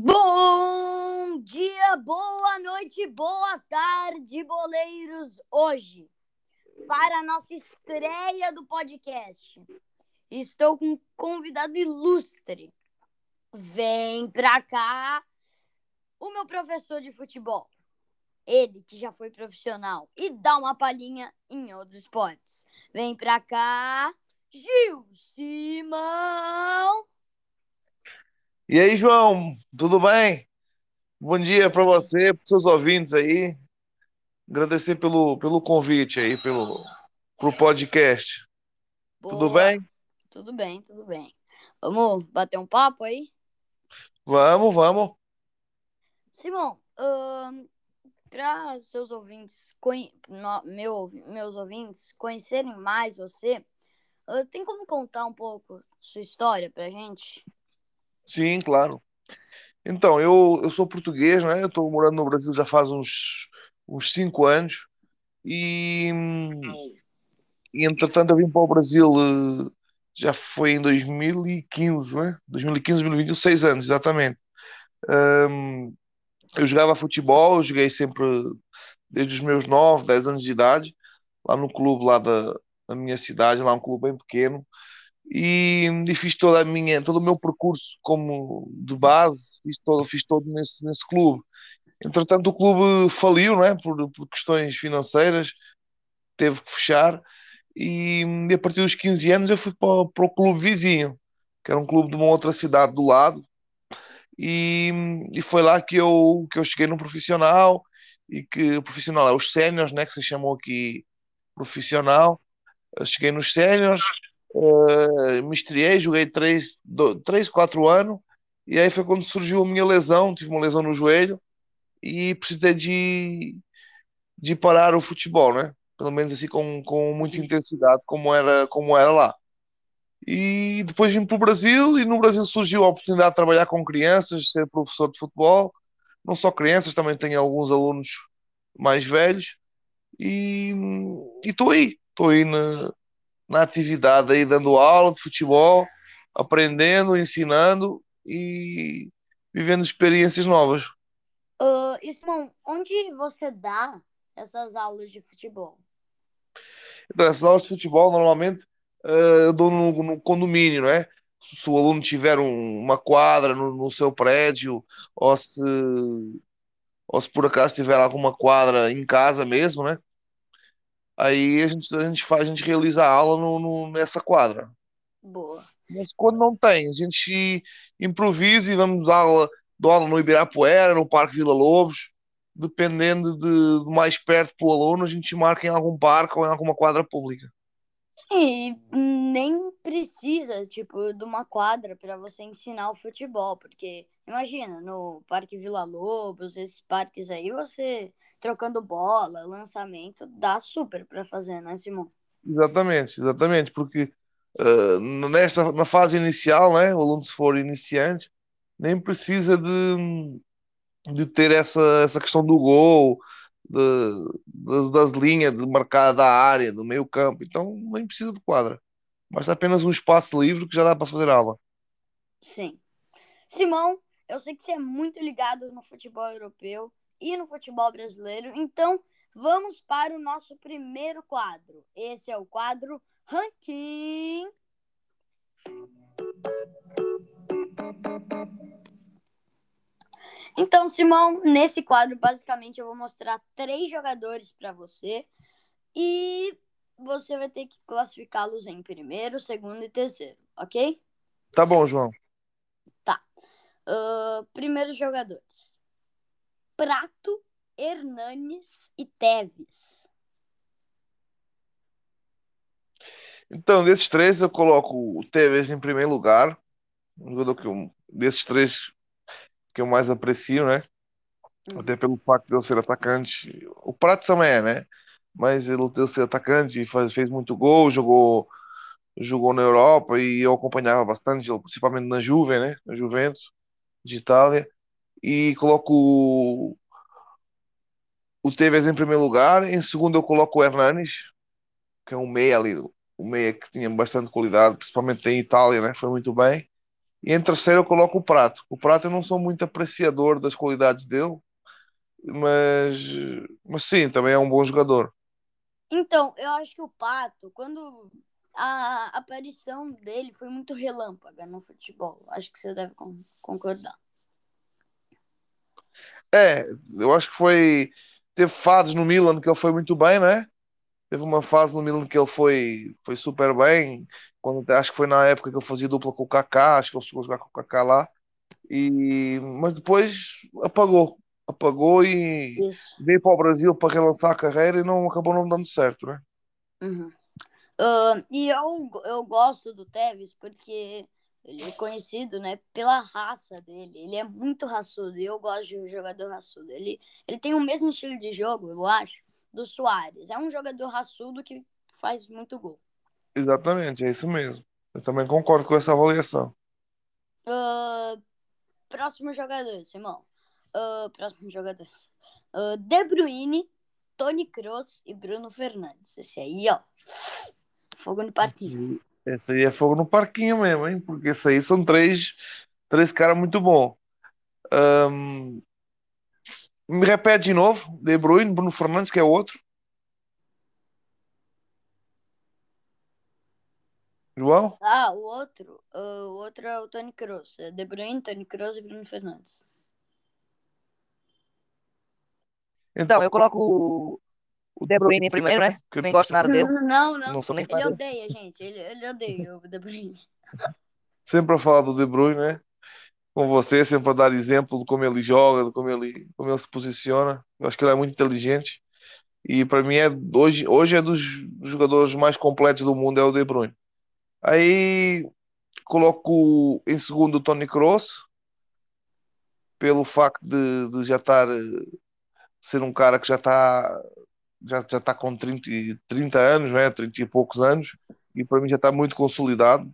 Bom dia, boa noite, boa tarde, boleiros. Hoje, para a nossa estreia do podcast, estou com um convidado ilustre. Vem pra cá o meu professor de futebol. Ele que já foi profissional e dá uma palhinha em outros esportes. Vem pra cá, Gil Simão. E aí, João, tudo bem? Bom dia para você, para seus ouvintes aí. Agradecer pelo, pelo convite aí, pelo pro podcast. Tudo Boa. bem? Tudo bem, tudo bem. Vamos bater um papo aí? Vamos, vamos. Simão, para seus ouvintes, conhe- no- meu, meus ouvintes, conhecerem mais você, ah, tem como contar um pouco sua história pra gente? Sim, claro. Então, eu, eu sou português, né? Eu estou morando no Brasil já faz uns, uns cinco anos e, e entretanto eu vim para o Brasil eh, já foi em 2015, né? 2015, 2020, seis anos, exatamente. Hum, eu jogava futebol, eu joguei sempre desde os meus 9, 10 anos de idade, lá no clube lá da, da minha cidade, lá um clube bem pequeno, e, e fiz toda a minha, todo o meu percurso como de base, fiz todo, fiz todo nesse, nesse clube. Entretanto, o clube faliu, não é? Por, por questões financeiras, teve que fechar, e, e a partir dos 15 anos eu fui para, para o clube vizinho, que era um clube de uma outra cidade do lado, e, e foi lá que eu, que eu cheguei no profissional, e que o profissional é os séniores, né, que se chamam aqui profissional. Cheguei nos séniores, eh, me estreiei, joguei 3, 3, 4 anos, e aí foi quando surgiu a minha lesão, tive uma lesão no joelho, e precisei de, de parar o futebol, né? Pelo menos assim com, com muita intensidade, como era, como era lá. E depois vim para o Brasil, e no Brasil surgiu a oportunidade de trabalhar com crianças, ser professor de futebol. Não só crianças, também tenho alguns alunos mais velhos. E estou aí, estou aí na, na atividade aí, dando aula de futebol, aprendendo, ensinando e vivendo experiências novas. E Simão, onde você dá essas aulas de futebol? Então, essas aulas de futebol, normalmente, eh, eu dou no, no condomínio, não é? Se o aluno tiver um- uma quadra no, no seu prédio, ou se, ou se por acaso tiver alguma quadra em casa mesmo, né? Aí a gente, a gente faz, a gente realiza a aula no, no- nessa quadra. Boa. Mas quando não tem, a gente improvisa e vamos dar aula, dou aula no Ibirapuera, no Parque Vila Lobos, dependendo de, do mais perto para o aluno, a gente marca em algum parque ou em alguma quadra pública. Sim, nem precisa, tipo, de uma quadra para você ensinar o futebol, porque imagina, no Parque Vila Lobos, esses parques aí, você trocando bola, lançamento, dá super para fazer, né, Simão? Exatamente, exatamente, porque eh, nesta, na fase inicial, né, o aluno se for iniciante, nem precisa de, de ter essa, essa questão do gol, de, das, das linhas de marcar da área, do meio campo, então nem precisa de quadra. Basta apenas um espaço livre que já dá para fazer aula. Sim. Simão, eu sei que você é muito ligado no futebol europeu e no futebol brasileiro, então vamos para o nosso primeiro quadro. Esse é o quadro Ranking. Então, Simão, nesse quadro, basicamente, eu vou mostrar três jogadores para você e você vai ter que classificá-los em primeiro, segundo e terceiro, ok? Tá bom, João. Ah, primeiros jogadores: Prato, Hernanes e Teves. Então, desses três, eu coloco o Tevez em primeiro lugar, um jogador que eu, desses três que eu mais aprecio, né? Uhum. Até pelo facto de ele ser atacante. O Prato também é, né? Mas ele ter ser atacante e faz, fez muito gol, jogou, jogou na Europa e eu acompanhava bastante, principalmente na Juve, né? Na Juventus de Itália. E coloco o, o Tevez em primeiro lugar. Em segundo, eu coloco o Hernanes, que é um meia ali, um meia que tinha bastante qualidade, principalmente em Itália, né? Foi muito bem. E em terceiro eu coloco o Prato. O Prato eu não sou muito apreciador das qualidades dele, mas, mas sim, também é um bom jogador. Então, eu acho que o Pato, quando a aparição dele foi muito relâmpaga no futebol, acho que você deve concordar. É, eu acho que foi. Teve fases no Milan que ele foi muito bem, né? Teve uma fase no Milan que ele foi, foi super bem. Quando, acho que foi na época que ele fazia dupla com o Kaká, acho que ele chegou a jogar com o Kaká lá. E, mas depois apagou. Apagou e Isso. veio para o Brasil para relançar a carreira e não acabou não dando certo, né? Uhum. Uh, e eu, eu gosto do Tevez porque ele é conhecido, né, pela raça dele. Ele é muito raçudo e eu gosto de um jogador raçudo. Ele, ele tem o mesmo estilo de jogo, eu acho, do Soares. É um jogador raçudo que faz muito gol. Exatamente, é isso mesmo. Eu também concordo com essa avaliação. Uh, próximo jogador, Simão. Uh, próximo jogador. Uh, De Bruyne, Tony Kroos e Bruno Fernandes. Esse aí, ó. Fogo no parquinho. Esse aí é fogo no parquinho mesmo, hein? Porque esse aí são três, três caras muito bons. Um, me repete de novo: De Bruyne, Bruno Fernandes, que é outro. João? Ah, o outro. O outro é o Tony Kroos. É De Bruyne, Tony Kroos e Bruno Fernandes. Então, eu coloco o De Bruyne primeiro, né? Que eu nem gosto nada dele. Não, não. não sou nem ele odeia, gente. Ele, ele odeia o De Bruyne. Sempre a falar do De Bruyne, né? Com você, sempre a dar exemplo de como ele joga, de como ele, como ele se posiciona. Eu acho que ele é muito inteligente. E para mim, é, hoje, hoje é dos jogadores mais completos do mundo, é o De Bruyne. Aí coloco em segundo o Tony Kroos, pelo facto de, de já estar ser um cara que já está já, está com 30, 30 anos, né? 30 e poucos anos, e para mim já está muito consolidado.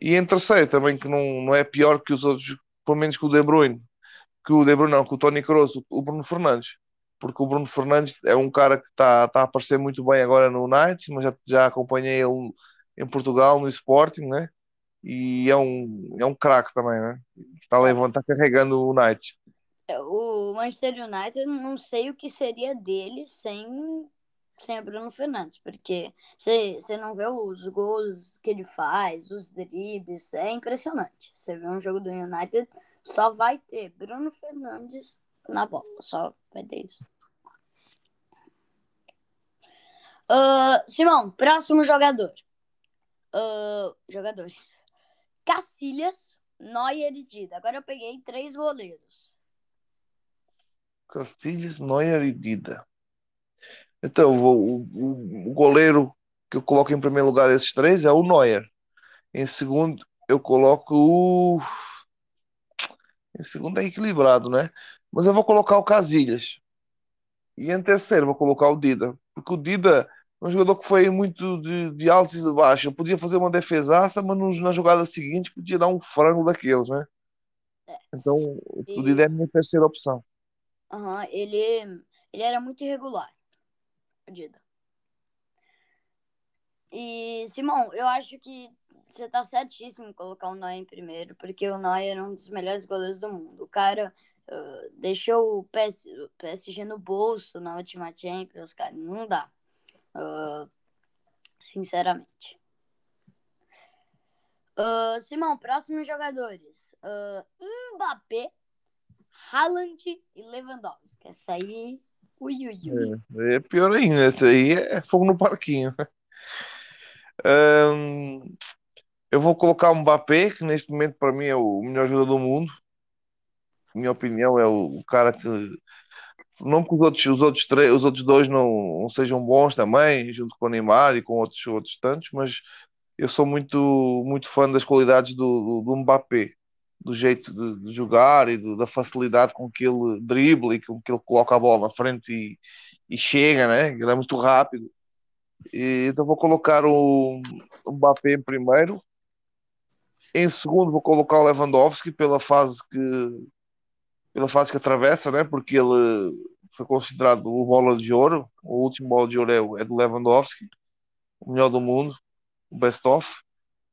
E em terceiro também, que não, não é pior que os outros, pelo menos que o De Bruyne, que o De Bruyne não, que o Tony Kroos, o Bruno Fernandes. Porque o Bruno Fernandes é um cara que está tá a aparecer muito bem agora no United, mas já, já acompanhei ele em Portugal, no Sporting, né? E é um, é um craque também, né? Está levando, está carregando o United. O Manchester United, não sei o que seria dele sem, sem Bruno Fernandes, porque você não vê os gols que ele faz, os dribles, é impressionante. Você vê um jogo do United, só vai ter Bruno Fernandes na bola, só vai ter isso. Uh, Simão, próximo jogador. Uh, jogadores. Cacilhas, Neuer e Dida. Agora eu peguei três goleiros. Cacilhas, Neuer e Dida. Então, o, o, o, goleiro que eu coloco em primeiro lugar desses três é o Neuer. Em segundo, eu coloco o. Em segundo é equilibrado, né? Mas eu vou colocar o Casilhas. E em terceiro, vou colocar o Dida. Porque o Dida é um jogador que foi muito de, de altos e de baixos. Podia fazer uma defesaça, mas nos, na jogada seguinte podia dar um frango daqueles, né? É. Então, o Dida é a minha terceira opção. Uhum, ele, ele era muito irregular. Dida. E, Simão, eu acho que você tá certíssimo em colocar o Neuer em primeiro, porque o Neuer é um dos melhores goleiros do mundo. O cara uh, deixou o, PS, o PSG no bolso na última Champions, cara. Não dá. Uh, sinceramente. Uh, Simão, próximos jogadores. Mbappé, Haaland e Lewandowski. Essa aí. Ui, ui, ui. É, é pior ainda. Essa aí é fogo no parquinho. Eu vou colocar o Mbappé, que neste momento para mim é o melhor jogador do mundo. Minha opinião é o cara que não que os outros, os outros, três, os outros dois não, não sejam bons também, junto com o Neymar e com outros, outros tantos, mas eu sou muito, muito fã das qualidades do, do, do Mbappé, do jeito de, de jogar e do, da facilidade com que ele dribla e com que ele coloca a bola na frente e, e chega, né? Ele é muito rápido. E, então vou colocar o, o Mbappé em primeiro. Em segundo vou colocar o Lewandowski pela fase que pela fase que atravessa, né? Porque ele foi considerado o bola de ouro. O último bola de ouro é, é do Lewandowski, o melhor do mundo, o best of.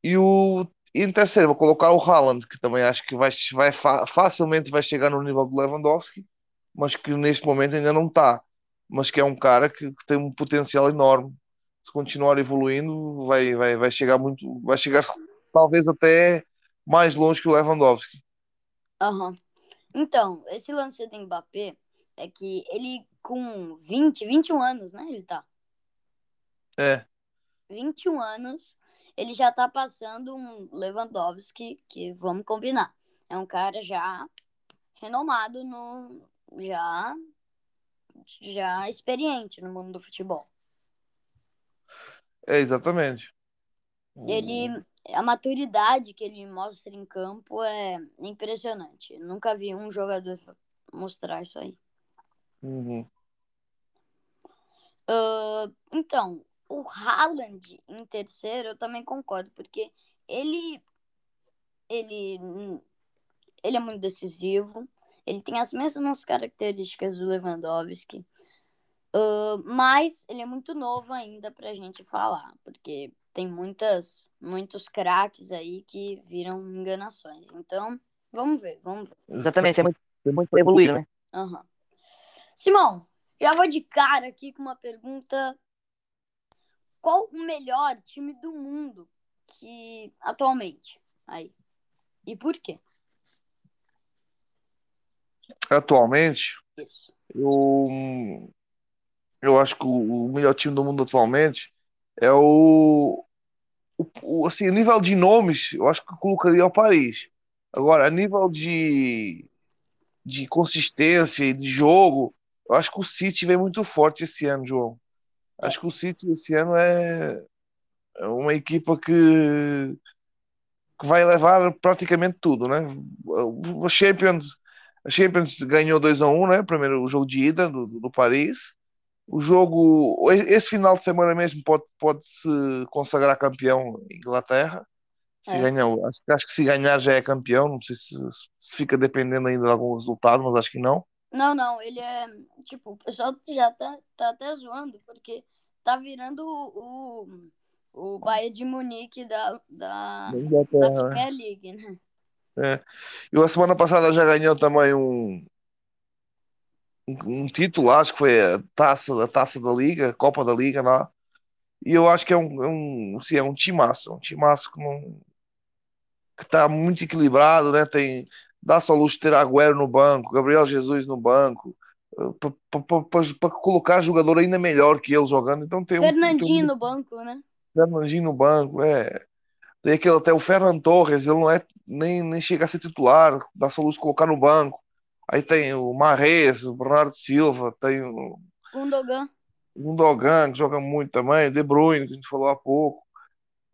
E o, e em terceiro vou colocar o Haaland, que também acho que vai, vai facilmente vai chegar no nível do Lewandowski, mas que neste momento ainda não está. Mas que é um cara que, que, tem um potencial enorme. Se continuar evoluindo, vai, vai, vai chegar muito, vai chegar talvez até mais longe que o Lewandowski. Uhum. Então, esse lance do Mbappé é que ele com 20, 21 anos, né? Ele tá. É. 21 anos, ele já tá passando um Lewandowski, que vamos combinar. É um cara já renomado no. já. já experiente no mundo do futebol. É, exatamente. Ele. A maturidade que ele mostra em campo é impressionante. Eu nunca vi um jogador mostrar isso aí. Uhum. Uh, então, o Haaland em terceiro, eu também concordo, porque ele, ele, ele é muito decisivo, ele tem as mesmas características do Lewandowski, uh, mas ele é muito novo ainda pra gente falar, porque tem muitas, muitos craques aí que viram enganações. Então, vamos ver, vamos ver. Exatamente, é muito, é muito evoluir, né? Uhum. Simão, já vou de cara aqui com uma pergunta qual o melhor time do mundo que atualmente aí e por quê? Atualmente, Isso. eu eu acho que o, melhor time do mundo atualmente é o, o, o assim, a nível de nomes, eu acho que eu colocaria o Paris. Agora, a nível de de consistência e de jogo, eu acho que o City vem muito forte esse ano, João. Acho que o City esse ano é, é uma equipa que, que vai levar praticamente tudo, né? O Champions, a Champions ganhou 2 a 1, né? Primeiro o jogo de ida do, do Paris. O jogo, esse final de semana mesmo pode, pode se consagrar campeão Inglaterra. Se É. ganhar, acho, acho que se ganhar já é campeão. Não sei se, se fica dependendo ainda de algum resultado, mas acho que não. Não, não, ele é. Tipo, o pessoal já tá, tá até zoando, porque tá virando o, o, o Bayern de Munique da, da, Da? Premier League, né? É. E a semana passada já ganhou também um, um, um título, acho que foi a taça, a taça da Liga, Copa da Liga lá. E eu acho que é um, é um, sim, é um timaço, um timaço que não que está muito equilibrado, né? Tem ao luxo de ter Agüero no banco, Gabriel Jesus no banco, para colocar jogador ainda melhor que ele jogando. Então tem um, tem Fernandinho um no banco, né? Fernandinho no banco, é. Tem aquele até o Ferran Torres, ele não é nem, nem chega a ser titular, ao luxo de colocar no banco. Aí tem o Marrez, o Bernardo Silva, tem o Gundogan. Gundogan, que joga muito também, o De Bruyne, que a gente falou há pouco.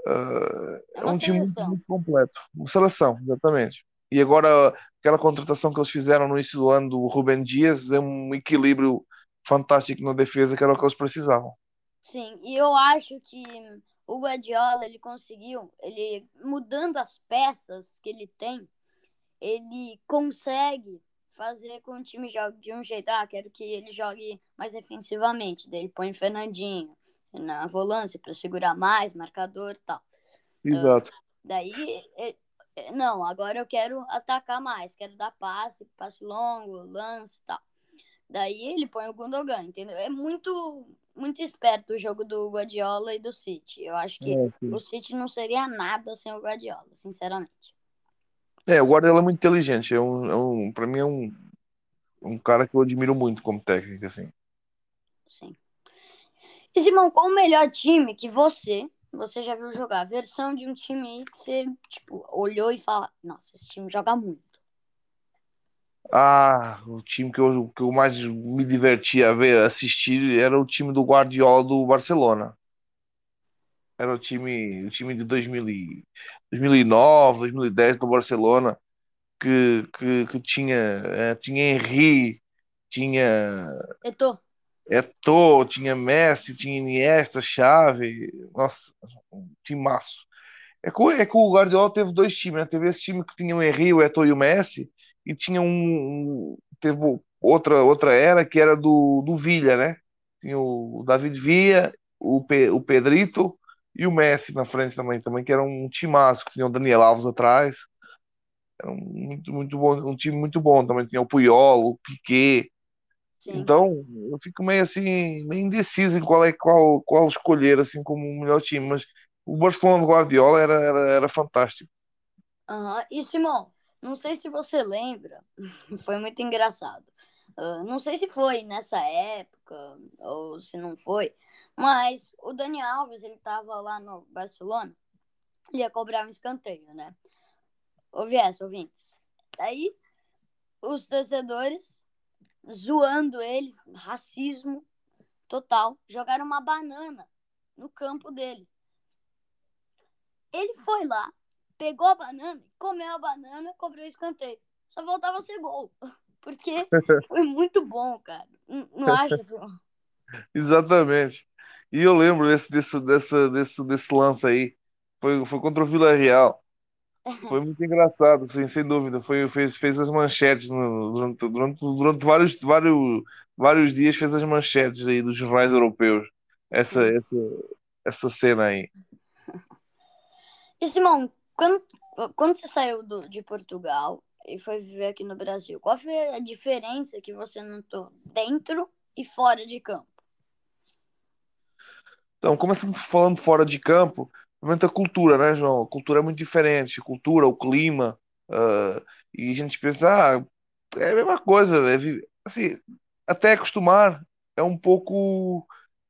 Uh, É é um time muito, seleção. muito completo. Uma seleção, exatamente. E agora, aquela contratação que eles fizeram no início do ano do Rubem Dias é um equilíbrio fantástico na defesa, que era o que eles precisavam. Sim, e eu acho que o Guardiola, ele conseguiu, ele mudando as peças que ele tem, ele consegue fazer com que o time jogue de um jeito. Ah, quero que ele jogue mais defensivamente. Daí ele põe o Fernandinho na volância para segurar mais, marcador e tal. Exato. Daí, ele- não, agora eu quero atacar mais, quero dar passe, passe longo, lance e tal. Daí ele põe o Gundogan, entendeu? É muito, muito esperto o jogo do Guardiola e do City. Eu acho que É, o City não seria nada sem o Guardiola, sinceramente. É, o Guardiola é muito inteligente. É um, é um, para mim é um, um cara que eu admiro muito como técnico, assim. Sim. E Simão, qual o melhor time que você, você já viu jogar? A versão de um time aí que você, tipo, olhou e fala, nossa, esse time joga muito. Ah, o time que eu, que eu mais me divertia a ver, assistir, era o time do Guardiola do Barcelona. Era o time, o time de 2000 e- 2009, 2010 do Barcelona, que, que, que tinha, eh, tinha Henry, tinha Eto'o, Eto'o, tinha Messi, tinha Iniesta, Xavi. Nossa, um timaço. É que, é que o Guardiola teve dois times, né? Teve esse time que tinha o Henry, o Eto'o e o Messi, e tinha um, um- teve outra outra era que era do, do Villa, né? Tinha o David Villa, o, Pe, o Pedrito E o Messi na frente também, também que era um timaço, que tinha o Daniel Alves atrás. Era um muito, muito bom, um time muito bom. Também tinha o Puyol, o Piquet. Sim. Então, eu fico meio assim, meio indeciso em qual é qual, qual escolher assim como o melhor time, mas o Barcelona de Guardiola era, era, era fantástico. Aham. E Simão, não sei se você lembra, foi muito engraçado. Ah, não sei se foi nessa época ou se não foi, mas o Dani Alves, ele tava lá no Barcelona, ele ia cobrar um escanteio, né? Ouvi essa, ouvintes. Daí, os torcedores zoando ele, racismo total, jogaram uma banana no campo dele. Ele foi lá, pegou a banana, comeu a banana, cobrou o escanteio. Só voltava a ser gol. Porque foi muito bom, cara. Não, acha assim? Exatamente. E eu lembro desse, desse, desse, desse, desse lance aí. Foi, foi contra o Vila Real. Foi muito engraçado, sim, sem dúvida. Foi, fez, fez as manchetes no- durante, durante, durante vários, vários, vários dias, fez as manchetes aí dos jornais europeus. Essa, Sim. essa, essa cena aí. E Simão, quando, quando você saiu do, de Portugal e foi viver aqui no Brasil, qual foi a diferença que você notou dentro e fora de campo? Então, começando falando fora de campo, primeiro a cultura, né, João? A cultura é muito diferente. A cultura, o clima. ah, e a gente pensa, ah, é a mesma coisa. É, assim, até acostumar é um pouco,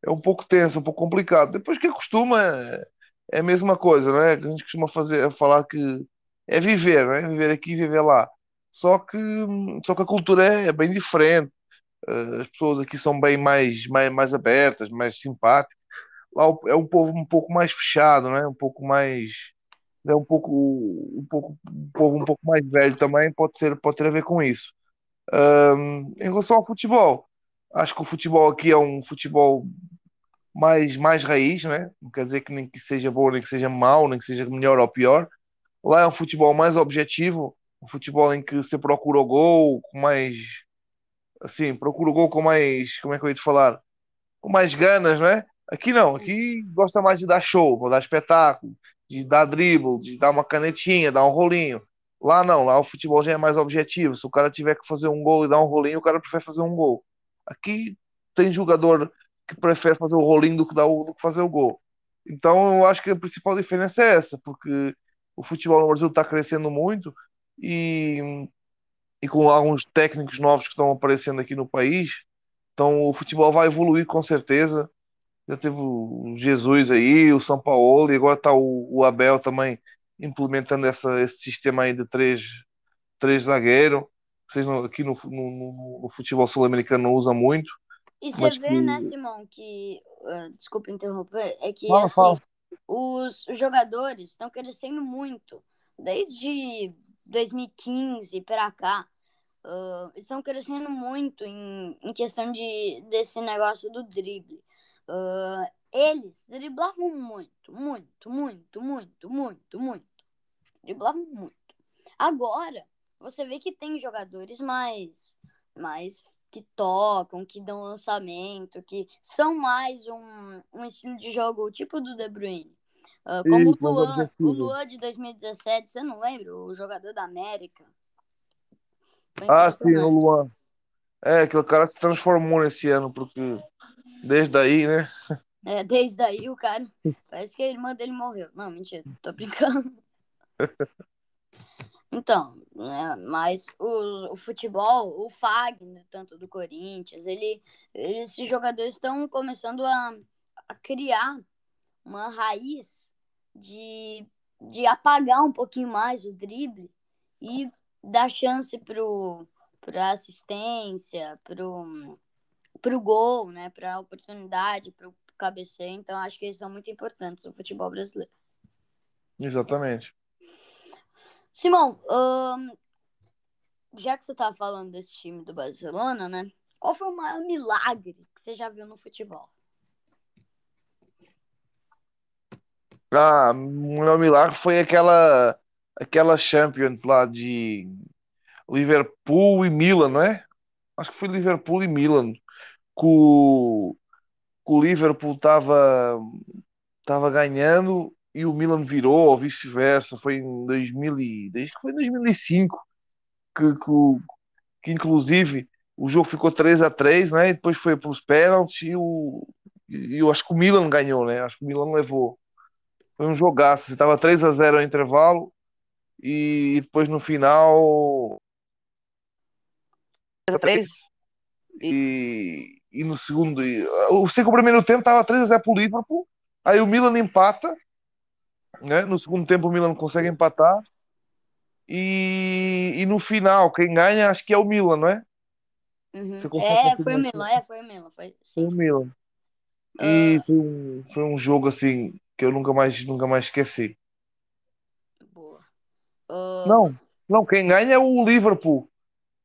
é um pouco tenso, um pouco complicado. Depois que acostuma, é, é a mesma coisa, né? A gente costuma fazer, falar que é viver, né? Viver aqui e viver lá. Só que, só que a cultura é, é bem diferente. Ah, as pessoas aqui são bem mais, mais, mais abertas, mais simpáticas lá é um povo um pouco mais fechado, né? Um pouco mais é um pouco um pouco um povo um pouco mais velho também pode ser pode ter a ver com isso. Ahm, em relação ao futebol, acho que o futebol aqui é um futebol mais mais raiz, né? Não quer dizer que nem que seja bom, nem que seja mau, nem que seja melhor ou pior. Lá é um futebol mais objetivo, um futebol em que se procura o gol com mais assim, procura o gol com mais, como é que eu ia te falar? com mais ganas, não é? Aqui não, aqui gosta mais de dar show, de dar espetáculo, de dar dribble, de dar uma canetinha, dar um rolinho. Lá não, lá o futebol já é mais objetivo. Se o cara tiver que fazer um gol e dar um rolinho, o cara prefere fazer um gol. Aqui tem jogador que prefere fazer o rolinho do que, dar o, do que fazer o gol. Então eu acho que a principal diferença é essa, porque o futebol no Brasil está crescendo muito e, e com alguns técnicos novos que estão aparecendo aqui no país, então o futebol vai evoluir com certeza. Já teve o Jesus aí, o São Paulo, e agora está o, o Abel também implementando essa, esse sistema aí de três, três zagueiros. Vocês não- aqui no, no, no- no futebol sul-americano não usam muito. E você vê, que- né, Simão, que. ah, desculpa interromper, é que Fala, assim, fala. os jogadores estão crescendo muito. Desde 2015 para cá. ah, estão crescendo muito em, em questão de, desse negócio do drible. Ah, eles driblavam muito, muito, muito, muito, muito, muito. Driblavam muito. Agora, você vê que tem jogadores mais, mais que tocam, que dão lançamento, que são mais um, um estilo de jogo tipo do De Bruyne. Ah, como Isso, o Luan, o Luan de 2017, você não lembra? O jogador da América. Ah, sim, o. Luan. É, aquele cara se transformou nesse ano, porque desde aí, né? É, desde aí o cara. Parece que a irmã dele morreu. Não, mentira, tô brincando. Então, né, mas o, o futebol, o Fagner, tanto do Corinthians, ele, esses jogadores estão começando a, a criar uma raiz de, de apagar um pouquinho mais o drible e dar chance pro, pra assistência, pro, pro gol, né, pra oportunidade, pro cabeceio. Então, acho que eles são muito importantes no futebol brasileiro. Exatamente. Simão, já que você tava falando desse time do Barcelona, né? Qual foi o maior milagre que você já viu no futebol? Ah, o meu milagre foi aquela aquela Champions lá de Liverpool e Milan, não é? Acho que foi Liverpool e Milan. Que o, que o Liverpool estava estava ganhando e o Milan virou, ou vice-versa. Foi em 2000 e, desde que foi em 2005 que, que, que inclusive o jogo ficou 3 a 3 né? E depois foi para os pênaltis e o, e eu acho que o Milan ganhou, né? Acho que o Milan levou. Foi um jogaço. Estava 3 a 0 ao intervalo e depois no final 3 a 3 e, e no segundo. Eu sei que o primeiro tempo estava 3 a 0 para o Liverpool. Aí o Milan empata. Né? No segundo tempo o Milan consegue empatar. E, e no final, quem ganha acho que é o Milan, não é? Uhum. É, foi o Milan, é, foi o Milan. Foi, Foi o Milan. E Ah. foi, um, foi um jogo assim que eu nunca mais, nunca mais esqueci. Boa. Ah, Não, não, quem ganha é o Liverpool.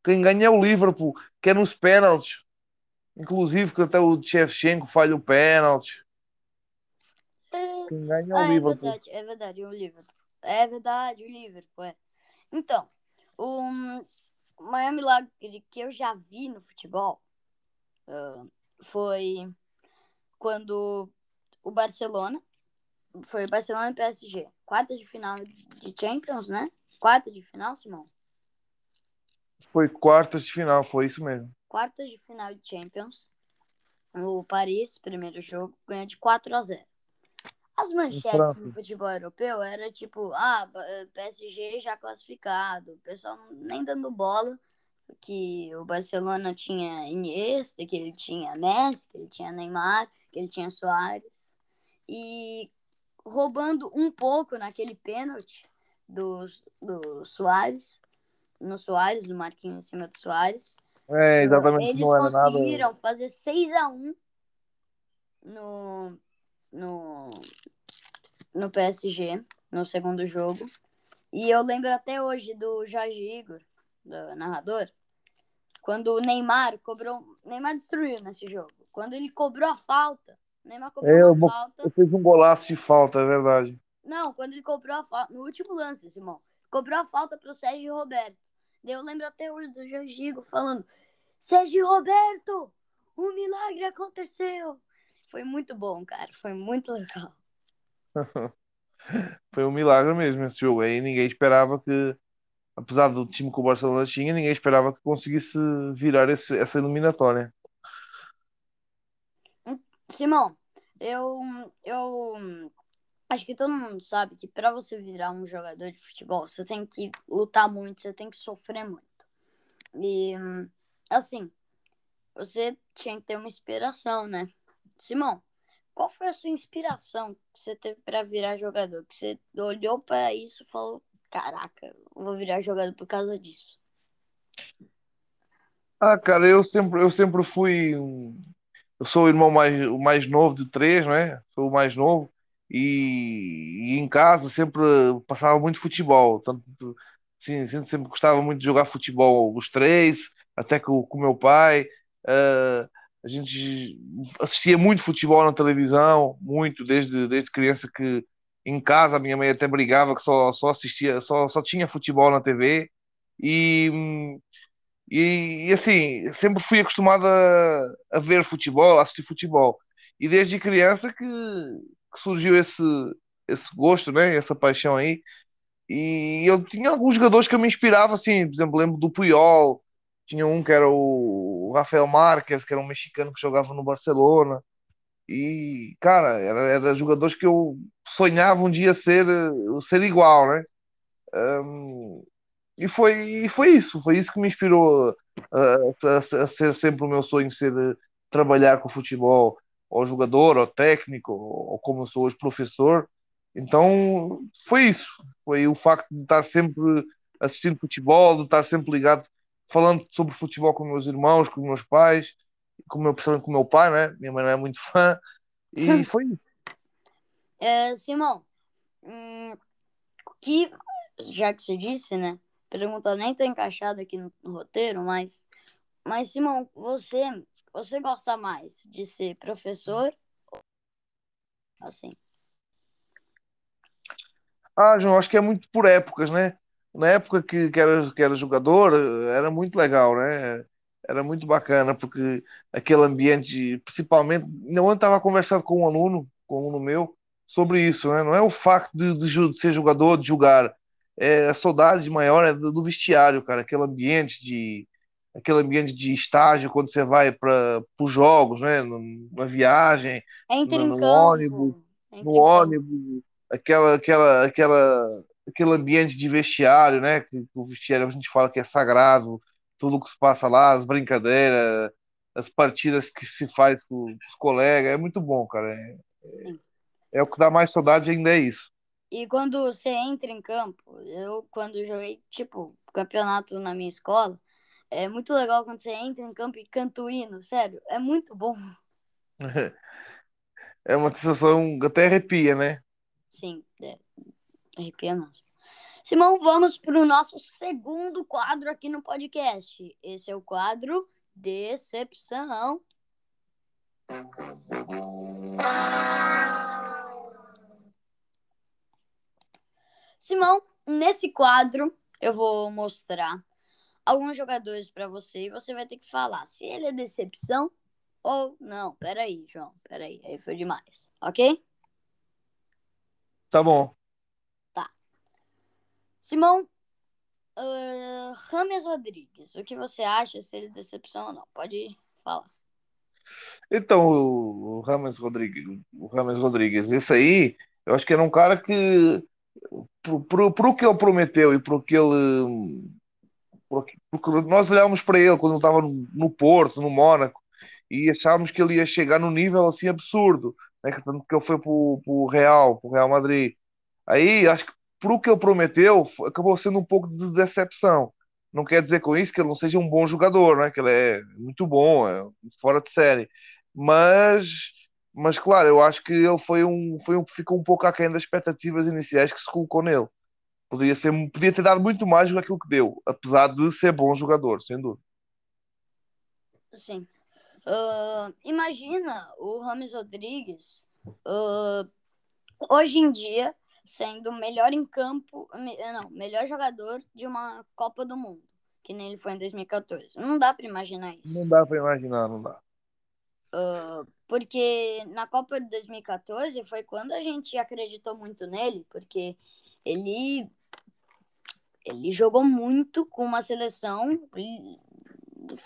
Quem ganha é o Liverpool, que é nos pênaltis. Inclusive que até o Shevchenko falha o pênalti. é- Quem ganha é o Ah, é Liverpool. verdade, é verdade, o Liverpool. É verdade, o Liverpool, é. Então, o maior milagre que eu já vi no futebol ah, foi quando o Barcelona, foi Barcelona e PSG, quarta de final de Champions, né? Quarta de final, Simão? Foi quartas de final, foi isso mesmo. Quartas de final de Champions. O Paris, primeiro jogo, ganha de 4 a 0. As manchetes no futebol europeu era tipo, ah, eh, PSG já classificado, o pessoal nem dando bola, que o Barcelona tinha Iniesta, que ele tinha Messi, que ele tinha Neymar, que ele tinha Soares. E roubando um pouco naquele pênalti do, do Soares, no Soares, do Marquinhos em cima do Soares. É, exatamente, Eles era nada. conseguiram fazer 6 a 1 no, no, no PSG, no segundo jogo. E eu lembro até hoje do Jorge Igor, do narrador, quando o Neymar cobrou. Neymar destruiu nesse jogo. Quando ele cobrou a falta, o Neymar cobrou É, falta. Eu fiz um golaço de falta, é verdade. Não, quando ele cobrou a falta. No último lance, Simão. Cobrou a falta pro Sérgio Roberto. Eu lembro até hoje do Jorge Igor falando: Sérgio Roberto, o milagre aconteceu. Foi muito bom, cara. Foi muito legal. Foi um milagre mesmo esse jogo. Aí ninguém esperava que, apesar do time que o Barcelona tinha, ninguém esperava que conseguisse virar esse- essa eliminatória. Simão, eu, eu acho que todo mundo sabe que para você virar um jogador de futebol, você tem que lutar muito, você tem que sofrer muito. E, assim, você tinha que ter uma inspiração, né? Simão, qual foi a sua inspiração que você teve para virar jogador? Que você olhou para isso e falou: Caraca, vou virar jogador por causa disso. Ah, cara, eu sempre, eu sempre fui. Eu sou o irmão mais, o mais novo de três, não é? Sou o mais novo. E, e em casa sempre passava muito futebol. Tanto, sim, sempre, gostava muito de jogar futebol, os três, até com, o meu pai. Ah, a gente assistia muito futebol na televisão, muito, desde, desde criança que em casa a minha mãe até brigava que só, só assistia, só, só tinha futebol na TV. E. e, e, assim, sempre fui acostumado a, a ver futebol, a assistir futebol. E desde criança que, que surgiu esse, esse gosto, né? Essa paixão aí. E eu tinha alguns jogadores que eu me inspirava, assim, por exemplo, lembro do Puyol, tinha um que era o Rafael Marques, que era um mexicano que jogava no Barcelona. E, cara, era, era jogadores que eu sonhava um dia ser, ser igual, né? Um, e foi, e foi isso, foi isso que me inspirou a, a- a ser sempre o meu sonho, ser eh, trabalhar com futebol, ou jogador, ou técnico, ou, como eu sou hoje, professor. Então foi isso, foi o facto de estar sempre assistindo futebol, de estar sempre ligado, falando sobre futebol com meus irmãos, com meus pais, com o meu, principalmente com meu pai, né? Minha mãe não é muito fã, e foi isso. É, Simão, hum, que, já que você disse, né? Pergunta nem tá encaixada aqui no, no roteiro, mas, mas Simão, você, você gosta mais de ser professor? Assim, Ah, João, acho que é muito por épocas, né? Na época que, que era, que era jogador, eh, era muito legal, né? Era muito bacana, porque aquele ambiente, principalmente, ontem estava conversando com um aluno, com um aluno meu, sobre isso, né? Não é o facto de, de, de ser jogador, de jogar. É, a saudade maior é do, do vestiário, cara. Aquele ambiente de aquele ambiente de estágio quando você vai para os jogos, né? Na viagem, Entre no, no ônibus, Entre no ônibus, aquela, aquela, aquela, aquele ambiente de vestiário, né? Que o vestiário a gente fala que é sagrado, tudo que se passa lá, as brincadeiras, as partidas que se faz com os colegas, é muito bom, cara. É, Sim. é o que dá mais saudade ainda é isso. E quando você entra em campo, eu quando joguei, tipo, campeonato na minha escola, é muito legal quando você entra em campo e canta o hino, sério, é muito bom. É uma sensação que até arrepia, né? Sim, é, arrepia mesmo. Simão, vamos para o nosso segundo quadro aqui no podcast. Esse é o quadro Decepção. Simão, nesse quadro eu vou mostrar alguns jogadores para você e você vai ter que falar se ele é decepção ou não. Peraí, João, peraí, aí foi demais, ok? Tá bom. Simão, uh, Rames Rodrigues, o que você acha se ele é decepção ou não? Pode falar. Então, o o Rames Rodrigues, o Rames Rodrigues, esse aí, eu acho que era um cara que, pro, pro, pro que ele prometeu e pro que ele, pro que- porque nós olhávamos para ele quando ele estava no, no Porto, no Mónaco, e achávamos que ele ia chegar num nível assim absurdo, né? Tanto que ele foi pro, pro Real, pro Real Madrid. Aí, acho que pro que ele prometeu, acabou sendo um pouco de decepção. Não quer dizer com isso que ele não seja um bom jogador, né? Que ele é muito bom, é fora de série. Mas, mas claro, eu acho que ele foi um, foi um, ficou um pouco aquém das expectativas iniciais que se colocou nele. Poderia ser, podia ter dado muito mais do que aquilo que deu, apesar de ser bom jogador, sem dúvida. Sim. Ah, imagina o Rames Rodrigues ah, hoje em dia sendo o melhor em campo, me- não, melhor jogador de uma Copa do Mundo, que nem ele foi em 2014. Não dá para imaginar isso. Não dá para imaginar, não dá. Ah, porque na Copa de 2014 foi quando a gente acreditou muito nele, porque ele ele jogou muito com uma seleção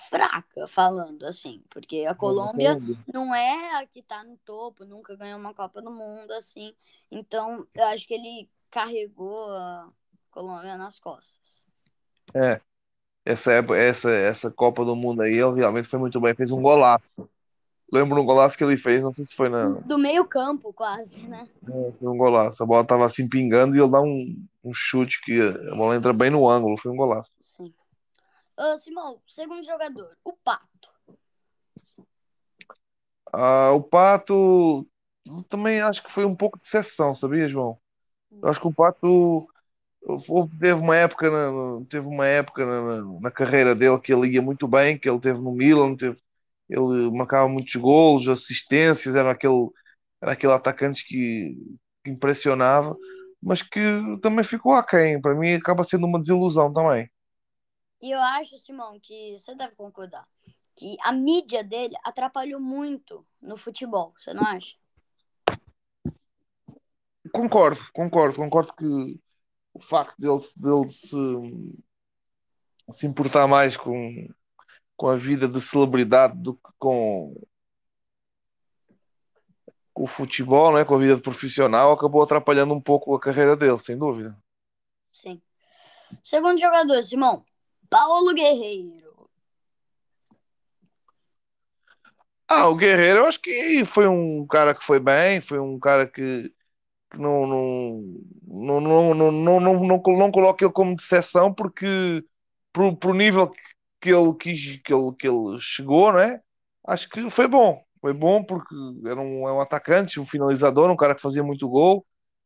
fraca, falando assim, porque a Colômbia não é a que tá no topo, nunca ganhou uma Copa do Mundo assim. Então, eu acho que ele carregou a Colômbia nas costas. É, essa, essa, essa Copa do Mundo aí, ele realmente foi muito bem, fez um golaço. Lembro um golaço que ele fez, não sei se foi na, Do meio-campo, quase, né? foi um golaço. A bola tava assim pingando e ele dá um, um chute que a bola entra bem no ângulo, foi um golaço. Sim. Ah, Simão, segundo jogador, o Pato. Ah, o Pato também acho que foi um pouco de exceção, sabia, João? Eu acho que o Pato teve uma época na, teve uma época na, na- na carreira dele que ele ia muito bem, que ele teve no Milan, teve, ele marcava muitos golos, assistências, era aquele, era aquele atacante que, que impressionava, mas que também ficou aquém. Para mim acaba sendo uma desilusão também. E eu acho, Simão, que você deve concordar, que a mídia dele atrapalhou muito no futebol, você não acha? Concordo, concordo, concordo que o facto dele, dele se, se importar mais com, com a vida de celebridade do que com, com o futebol, né? com a vida de profissional, acabou atrapalhando um pouco a carreira dele, sem dúvida. Sim. Segundo jogador, Simão, Paulo Guerreiro. Ah, o Guerreiro, eu acho que foi um cara que foi bem, foi um cara que não, não, não, não, não, não, não, não coloca ele como decepção porque pro, pro nível que ele quis, que ele, que ele chegou, né? Acho que foi bom. Foi bom porque era um, é um atacante, um finalizador, um cara que fazia muito gol.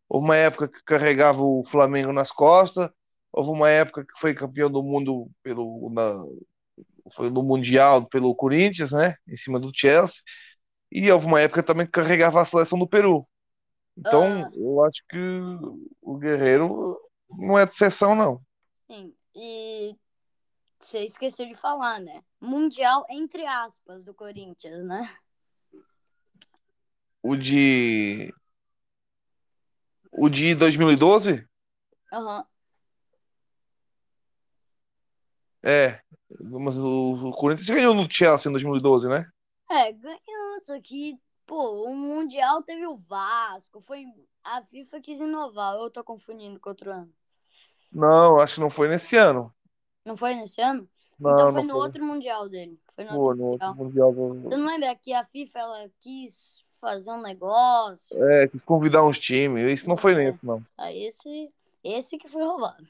Houve uma época que carregava o Flamengo nas costas. Houve uma época que foi campeão do mundo pelo, na, foi no Mundial pelo Corinthians, né? Em cima do Chelsea. E houve uma época também que carregava a seleção do Peru. Então, Ah. eu acho que o Guerreiro não é de exceção, não. Sim. E você esqueceu de falar, né? Mundial, entre aspas, do Corinthians, né? O de. O de 2012? Aham. É. Mas o, o Corinthians ganhou no Chelsea em 2012, né? É, ganhou, só que, pô, o Mundial teve o Vasco, foi... A FIFA quis inovar, eu tô confundindo com outro ano. Não, acho que não foi nesse ano. Não foi nesse ano? Não, então foi no foi. outro Mundial dele. Foi no Pô, outro no Mundial. outro Mundial. Você não lembra que a FIFA, ela quis fazer um negócio? É, quis convidar uns times. Isso não foi É. nesse, não. Aí esse, esse que foi roubado.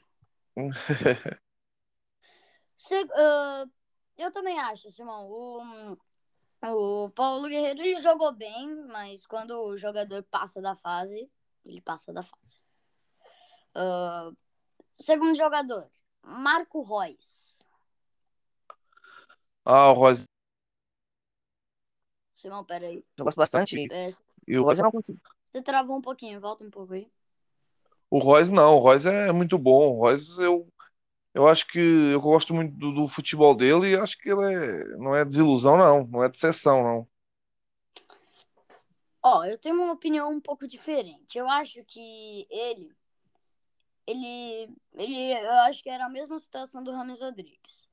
Você, ah, eu também acho, Simão. O, o Paulo Guerreiro ele jogou bem, mas quando o jogador passa da fase, ele passa da fase. Ah, segundo jogador, Marco Reus. Ah, o Royce. Simão, peraí. Eu gosto bastante. É, e O eu não consigo. você travou um pouquinho, volta um pouco aí. O Royce não, o Royce é muito bom. O Royce eu, eu acho que eu gosto muito do, do futebol dele e acho que ele é, não é desilusão, não. Não é decepção, não. Ó, eu tenho uma opinião um pouco diferente. Eu acho que ele, ele, ele, eu acho que era a mesma situação do Rames Rodrigues.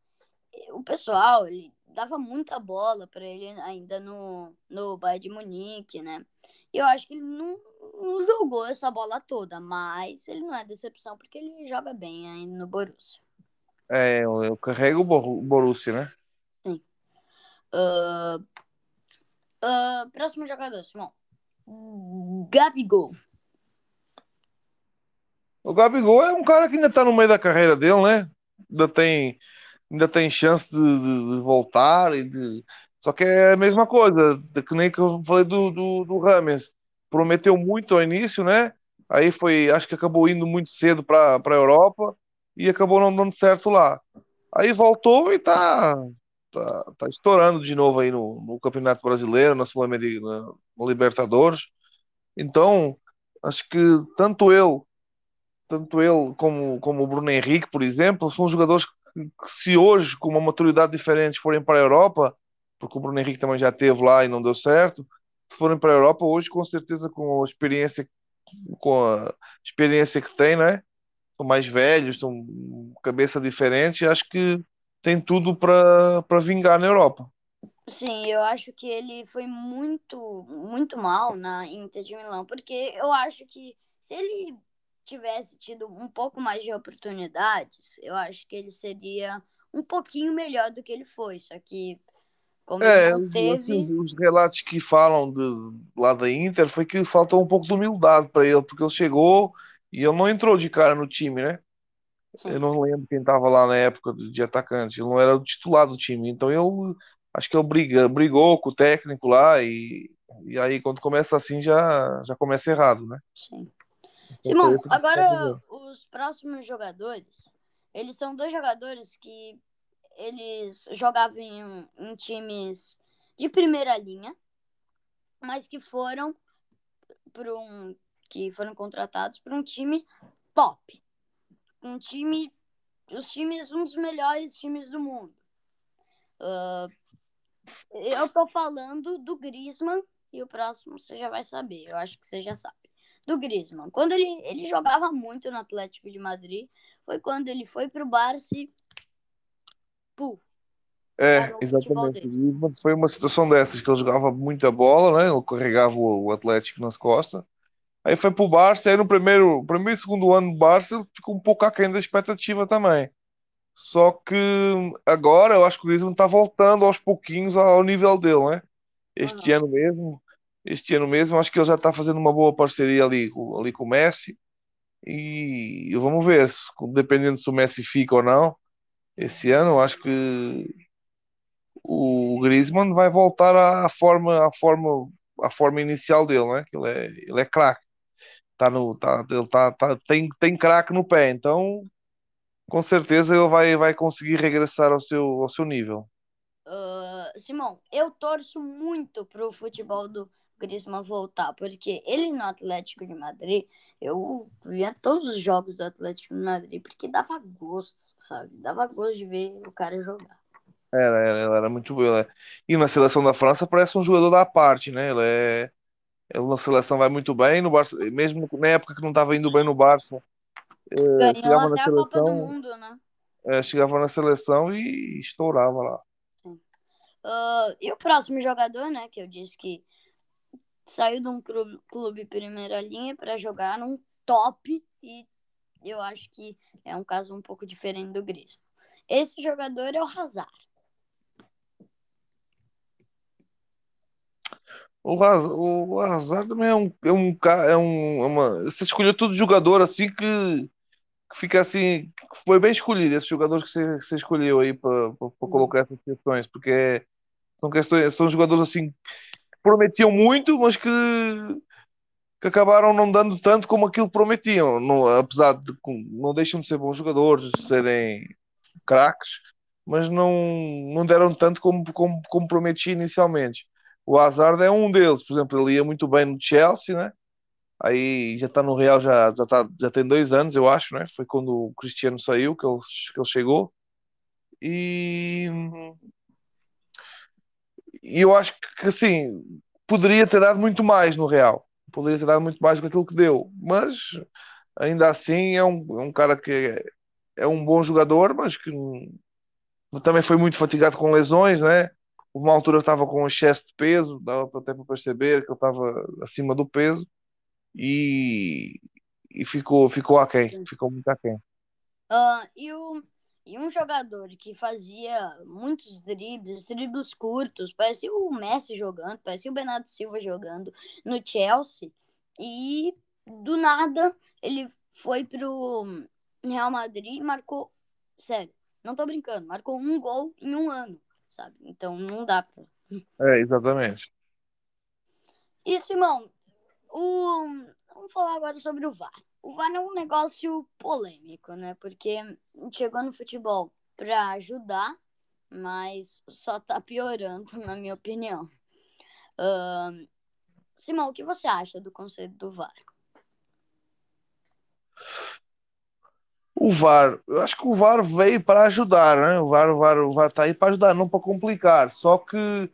O pessoal, ele dava muita bola para ele ainda no, no Bayern de Munique, né? E eu acho que ele não, não jogou essa bola toda, mas ele não é decepção porque ele joga bem ainda no Borussia. É, eu, eu carrego o Bor- o Borussia, né? Ah, ah, próximo jogador, Simão. Gabigol. O Gabigol é um cara que ainda tá no meio da carreira dele, né? Ainda tem, ainda tem chance de, de- de voltar e de... Só que é a mesma coisa, que nem que eu falei do, do, do Rames. Prometeu muito ao início, né? Aí foi, acho que acabou indo muito cedo para para Europa e acabou não dando certo lá. Aí voltou e tá, tá, tá estourando de novo aí no, no Campeonato Brasileiro, na Sul-Americana, no Libertadores. Então, acho que tanto ele tanto ele como, como o Bruno Henrique, por exemplo, são jogadores que, que se hoje, com uma maturidade diferente, forem para a Europa, porque o Bruno Henrique também já esteve lá e não deu certo, se forem para a Europa hoje, com certeza com a experiência, com a experiência que tem, né? São mais velhos, são cabeça diferente, acho que tem tudo para vingar na Europa. Sim, eu acho que ele foi muito, muito mal na Inter de Milão, porque eu acho que se ele tivesse tido um pouco mais de oportunidades, eu acho que ele seria um pouquinho melhor do que ele foi. Só que, como É, ele não teve. assim, os relatos que falam de lá da Inter foi que faltou um pouco de humildade para ele, porque ele chegou e ele não entrou de cara no time, né? sim, Eu não lembro quem estava lá na época de, de atacante. Ele não era o titular do time. Então ele acho que ele briga, brigou com o técnico lá e, e aí quando começa assim já, já começa errado, né? sim. Simão, quero agora os próximos jogadores, eles são dois jogadores que eles jogavam em, em times de primeira linha, mas que foram por um que foram contratados por um time top, um time, os times um dos melhores times do mundo. Ah, eu tô falando do Griezmann e o próximo você já vai saber. Eu acho que você já sabe. Do Griezmann. Quando ele, ele jogava muito no Atlético de Madrid, foi quando ele foi pro Barça e. É, exatamente. Foi uma situação dessas que ele jogava muita bola, né? Ele carregava o, Atlético nas costas. Aí foi pro Barça, aí no primeiro, primeiro e segundo ano do Barça ele ficou um pouco aquém da expectativa também. Só que agora eu acho que o Griezmann tá voltando aos pouquinhos ao nível dele, né? Este ano mesmo, este ano mesmo, acho que ele já tá fazendo uma boa parceria ali, ali com o Messi. E vamos ver, se, dependendo se o Messi fica ou não, esse ano, acho que o Griezmann vai voltar à forma, à forma, à forma inicial dele, né? Ele é, ele é craque. Tá no, tá, ele tá, tá- tem, tem craque no pé, então com certeza ele vai, vai conseguir regressar ao seu, ao seu nível. Ah, Simão, eu torço muito pro futebol do Griezmann voltar, porque ele no Atlético de Madrid, eu via todos os jogos do Atlético de Madrid, porque dava gosto, sabe? Dava gosto de ver o cara jogar. Era, era, ele era muito ele é- E na seleção da França parece um jogador da parte, né? Ele é, Ele na seleção vai muito bem, no Barça, mesmo na época que não estava indo bem no Barça, Ganhou chegava na seleção, Mundo, né? eh, chegava na seleção e estourava lá. Ah, e o próximo jogador, né, que eu disse que saiu de um clube, clube primeira linha para jogar num top e eu acho que é um caso um pouco diferente do Griezmann. Esse jogador é o Hazard. O Hazard, o Hazard também é um, é um, é um, é uma, você escolheu todo jogador assim que, que fica assim, que foi bem escolhido, esses jogadores que você, que você escolheu aí para colocar essas questões, porque é- são questões, são jogadores assim prometiam muito, mas que, que acabaram não dando tanto como aquilo prometiam, não, apesar de não deixam de ser bons jogadores, de serem craques, mas não, não deram tanto como, como, como prometia inicialmente. O Hazard é um deles, por exemplo, ele ia muito bem no Chelsea, né? Aí já está no Real, já, já, tá, já tem dois anos, eu acho, né? Foi quando o Cristiano saiu que ele, que ele chegou. E, e eu acho que assim poderia ter dado muito mais no Real, poderia ter dado muito mais do que aquilo que deu, mas ainda assim é um, é um cara que é, é um bom jogador, mas que também foi muito fatigado com lesões, né? Houve uma altura que estava com excesso de peso, dava até para perceber que ele estava acima do peso e, e ficou, ficou aquém, ficou muito aquém. Ah, e, o, e um jogador que fazia muitos dribles, dribles curtos, parecia o Messi jogando, parecia o Bernardo Silva jogando no Chelsea, e do nada ele foi pro Real Madrid e marcou, sério, não tô brincando, marcou um gol em um ano, sabe? Então não dá pra. É, exatamente. E Simão, o... vamos falar agora sobre o VAR. O VAR é um negócio polêmico, né? Porque chegou no futebol para ajudar, mas só tá piorando, na minha opinião. Ahn, Simão, o que você acha do conceito do VAR? O VAR, eu acho que o VAR veio para ajudar, né? O VAR, o VAR, o VAR está aí para ajudar, não para complicar. Só que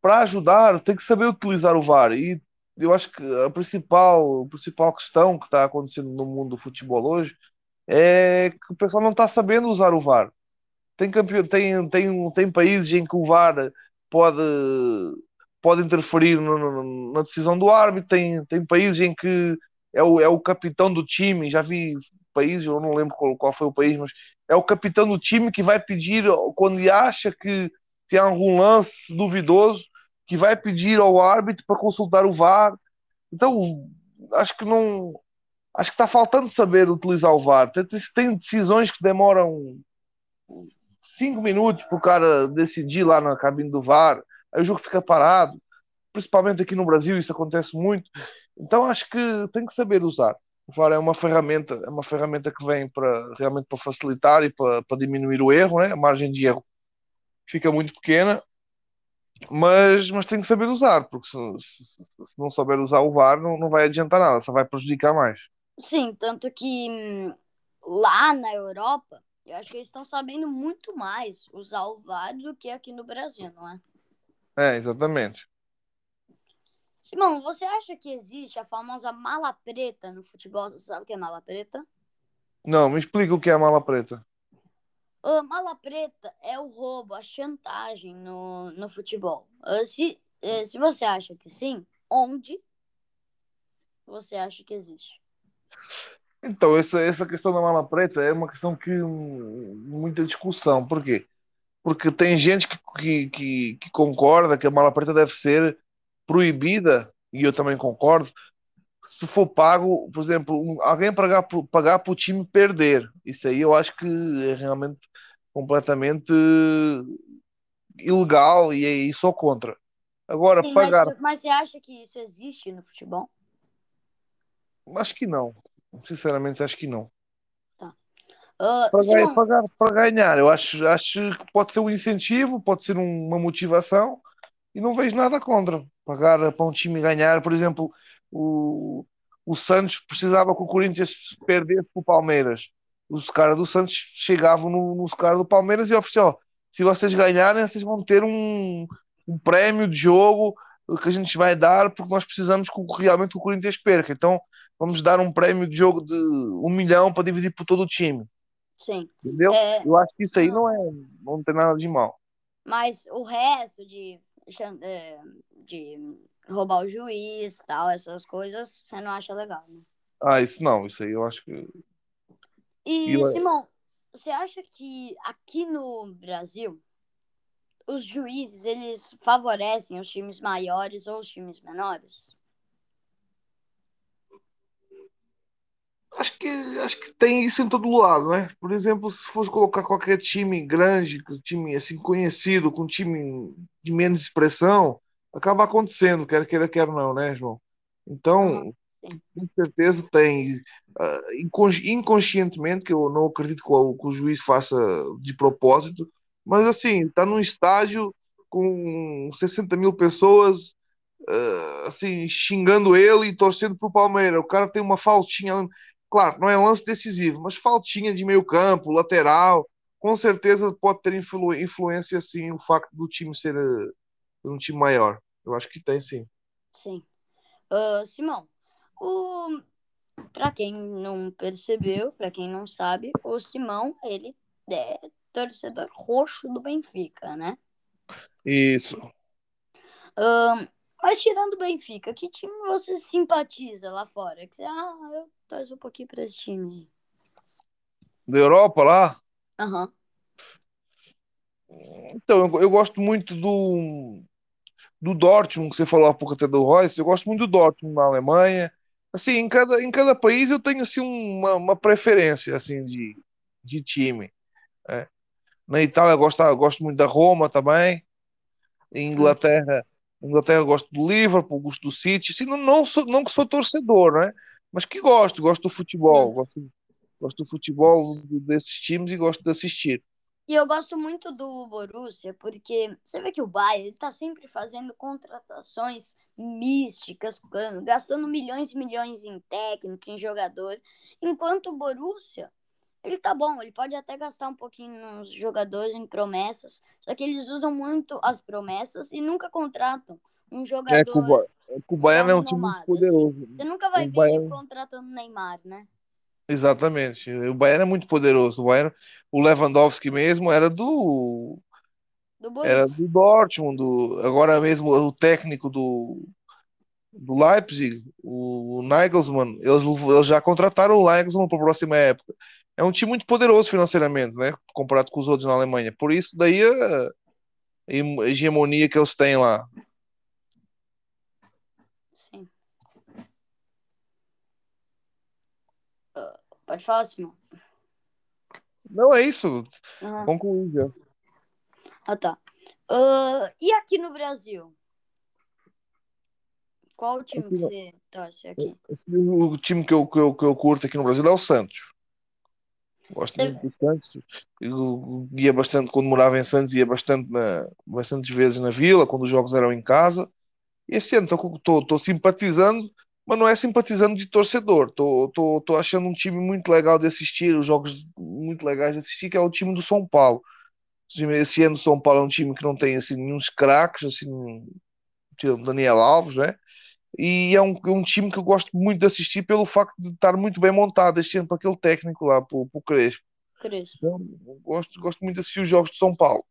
para ajudar tem que saber utilizar o VAR. E eu acho que a principal, a principal questão que está acontecendo no mundo do futebol hoje é que o pessoal não está sabendo usar o VAR. Tem, campe... tem, tem, tem países em que o VAR pode, pode interferir no- no- na decisão do árbitro, tem, tem países em que é o, é o capitão do time, já vi países, eu não lembro qual, qual foi o país, mas é o capitão do time que vai pedir, quando ele acha que tem algum lance duvidoso, que vai pedir ao árbitro para consultar o VAR. Então, acho que não. Acho que está faltando saber utilizar o VAR. Tem, decisões que demoram cinco minutos para o cara decidir lá na cabine do VAR, aí o jogo fica parado. Principalmente aqui no Brasil, isso acontece muito. Então acho que tem que saber usar. O VAR é uma ferramenta, é uma ferramenta que vem para realmente para facilitar e para, para diminuir o erro, né? A margem de erro fica muito pequena, mas, mas tem que saber usar, porque se, se- se não souber usar o VAR, não, não vai adiantar nada, só vai prejudicar mais. Sim, tanto que hum, lá na Europa, eu acho que eles estão sabendo muito mais usar o VAR do que aqui no Brasil, não é? É, exatamente. Simão, você acha que existe a famosa mala preta no futebol? Você sabe o que é mala preta? Não, me explica o que é a mala preta. A mala preta é o roubo, a chantagem no, no futebol. Ah, Se, eh, se você acha que sim, onde você acha que existe? Então, essa, essa questão da mala preta é uma questão que hum, muita discussão. Por quê? Porque tem gente que, que, que, que concorda que a mala preta deve ser proibida, e eu também concordo, se for pago, por exemplo, alguém pagar, pagar para o time perder. Isso aí eu acho que é realmente completamente ilegal e aí sou contra. Agora, Sim, mas, pagar, mas você acha que isso existe no futebol? acho que não. Sinceramente, acho que não. Ah, Para ganhar, pagar para ganhar, eu acho, acho que pode ser um incentivo, pode ser um- uma motivação e não vejo nada contra. Pagar para um time ganhar, por exemplo, o, o Santos precisava que o Corinthians perdesse para o Palmeiras. Os caras do Santos chegavam no, nos caras do Palmeiras e ofereciam: ó, se vocês ganharem, vocês vão ter um, um prémio de jogo que a gente vai dar porque nós precisamos que realmente o Corinthians perca. Então vamos dar um prémio de jogo de um milhão para dividir por todo o time. Sim. Entendeu? É, Eu acho que isso aí não é, não tem nada de mal. mas o resto de, é, de roubar o juiz, tal, essas coisas, você não acha legal, né? Ah, isso não, isso aí eu acho que. E, E eu- Simão, você acha que aqui no Brasil os juízes eles favorecem os times maiores ou os times menores? Acho que, acho que tem isso em todo lado, né? Por exemplo, se fosse colocar qualquer time grande, time assim conhecido, com um time de menos expressão, acaba acontecendo, quer queira, quer não, né, João? Então, com certeza tem, ah, incon- inconscientemente, que eu não acredito que o, que o juiz faça de propósito, mas assim, está num estádio com 60 mil pessoas, ah, assim, xingando ele e torcendo pro Palmeiras. O cara tem uma faltinha, claro, não é lance decisivo, mas faltinha de meio campo, lateral, com certeza pode ter influ- influência, assim, o facto do time ser eh, um time maior. Eu acho que tem, sim. Sim. Ah, Simão, o... para quem não percebeu, para quem não sabe, o Simão, ele é torcedor roxo do Benfica, né? Isso. Ah, mas tirando o Benfica, que time você simpatiza lá fora? Que você, ah, eu torço um pouquinho pra esse time Da Europa lá. Aham. Então, eu, eu gosto muito do, do Dortmund, que você falou há pouco até do Royce, eu gosto muito do Dortmund na Alemanha. Assim, em cada, em cada país eu tenho, assim, uma, uma preferência, assim, de, de time. é. Na Itália eu gosto, eu gosto muito da Roma também. Em Inglaterra, Inglaterra eu gosto do Liverpool, gosto do City. Assim, não, não, sou, não que sou torcedor, né? Mas que gosto, gosto do futebol. Gosto, gosto do futebol desses times e gosto de assistir. E eu gosto muito do Borussia, porque você vê que o Bayern ele tá sempre fazendo contratações místicas, gastando milhões e milhões em técnico, em jogador, enquanto o Borussia, ele tá bom, ele pode até gastar um pouquinho nos jogadores, em promessas, só que eles usam muito as promessas e nunca contratam um É jogador é que o Bayern é um time muito poderoso. Você nunca vai O ver ele Bayern- contratando Neymar, né? Exatamente. O Bayern é muito poderoso. O Bayern, o Lewandowski mesmo era do Do era do Dortmund, do- agora mesmo o técnico do do Leipzig, o Nagelsmann, eles, eles já contrataram o Nagelsmann para a próxima época. É um time muito poderoso financeiramente, né? Comparado com os outros na Alemanha. Por isso daí a, a hegemonia que eles têm lá. Sim. Ah, pode falar, Simão. Não é isso. Aham. Concluí já. Ah, tá. Ah, e aqui no Brasil? Qual o time Aqui que você torce aqui? O time que eu, que eu, que eu curto aqui no Brasil é o Santos. Gosto Você- muito do Santos. Eu ia bastante quando morava em Santos, ia bastante na, bastantes vezes na Vila, quando os jogos eram em casa. E esse ano estou simpatizando, mas não é simpatizando de torcedor. Estou achando um time muito legal de assistir, os jogos muito legais de assistir, que é o time do São Paulo. Esse ano o São Paulo é um time que não tem assim, nenhum craques, assim, tirando Daniel Alves, né? E é um, é um time que eu gosto muito de assistir pelo facto de estar muito bem montado este ano para aquele técnico lá, para o Crespo. Crespo. Então, gosto, gosto muito de assistir os jogos de São Paulo.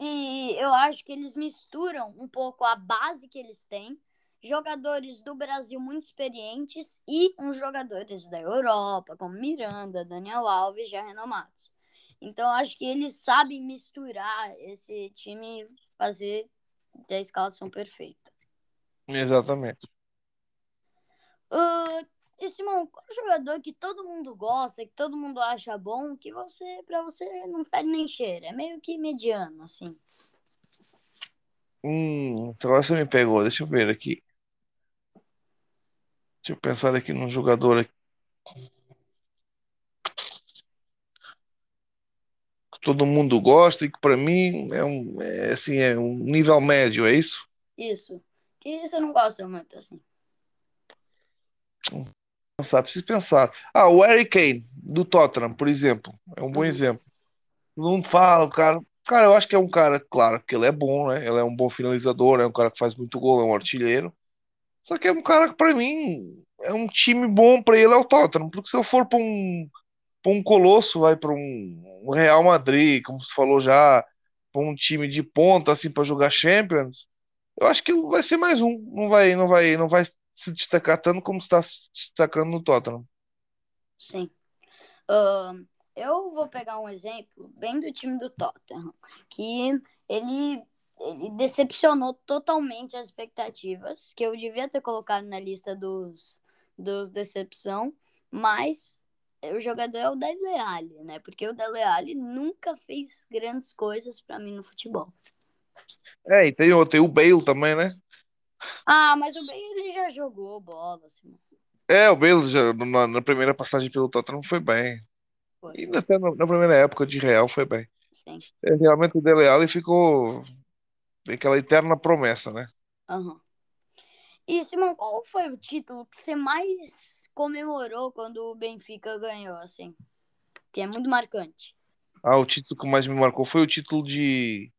E eu acho que eles misturam um pouco a base que eles têm, jogadores do Brasil muito experientes e uns jogadores da Europa, como Miranda, Daniel Alves, já renomados. Então, acho que eles sabem misturar esse time e fazer a escalação perfeita. Exatamente. Ah, e Simão, qual jogador que todo mundo gosta, que todo mundo acha bom, que você, pra você, não fede nem cheira? É meio que mediano, assim. Hum, agora você me pegou, deixa eu ver aqui. Deixa eu pensar aqui num jogador aqui que todo mundo gosta e que para mim é um, é, assim, é um nível médio, é isso? Isso. Que você não gosta muito, assim. Pensar, preciso pensar. Ah, o Harry Kane, do Tottenham, por exemplo, é um bom Uhum. exemplo. Mundo fala, cara Cara, eu acho que é um cara, claro, que ele é bom, né? Ele é um bom finalizador, é um cara que faz muito gol, é um artilheiro. Só que é um cara que, pra mim, é um time bom pra ele, é o Tottenham. Porque se eu for pra um, pra um colosso, vai pra um, um Real Madrid, como você falou já, pra um time de ponta, assim, pra jogar Champions, eu acho que vai ser mais um. Não vai, não vai, não vai se destacar tanto como está se destacando no Tottenham. Sim. Ahn, eu vou pegar um exemplo bem do time do Tottenham, que ele, ele decepcionou totalmente as expectativas, que eu devia ter colocado na lista dos, dos decepção, mas o jogador é o Dele Alli, né? Porque o Dele Alli nunca fez grandes coisas pra mim no futebol. É, e tem, o- tem o Bale também, né? Ah, mas o Bale ele já jogou bola, assim. É, o Bale já, na, na primeira passagem pelo Tottenham foi bem. Foi, E até na, na primeira época de Real foi bem. sim. É, realmente o Dele Alli ficou aquela eterna promessa, né? Aham. E, Simão, qual foi o título que você mais comemorou quando o Benfica ganhou, assim? Que é muito marcante. Ah, o título que mais me marcou foi o título de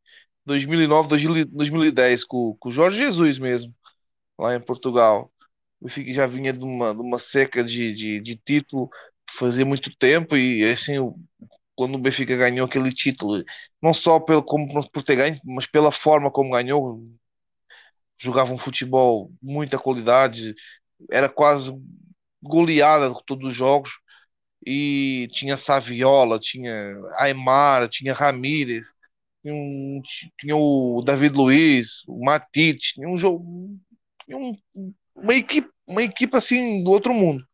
2009, 2010, com, com o Jorge Jesus mesmo, lá em Portugal. O Benfica já vinha de uma, de uma seca de, de, de título fazia muito tempo e assim, o- quando o Benfica ganhou aquele título, não só pelo, como, por ter ganho, mas pela forma como ganhou, jogava um futebol muita qualidade, era quase goleada de todos os jogos e tinha Saviola, tinha Aimar, tinha Ramírez, tinha, um- tinha o David Luiz, o Matite, tinha um jogo, tinha um- uma equipe, uma equipe assim do outro mundo.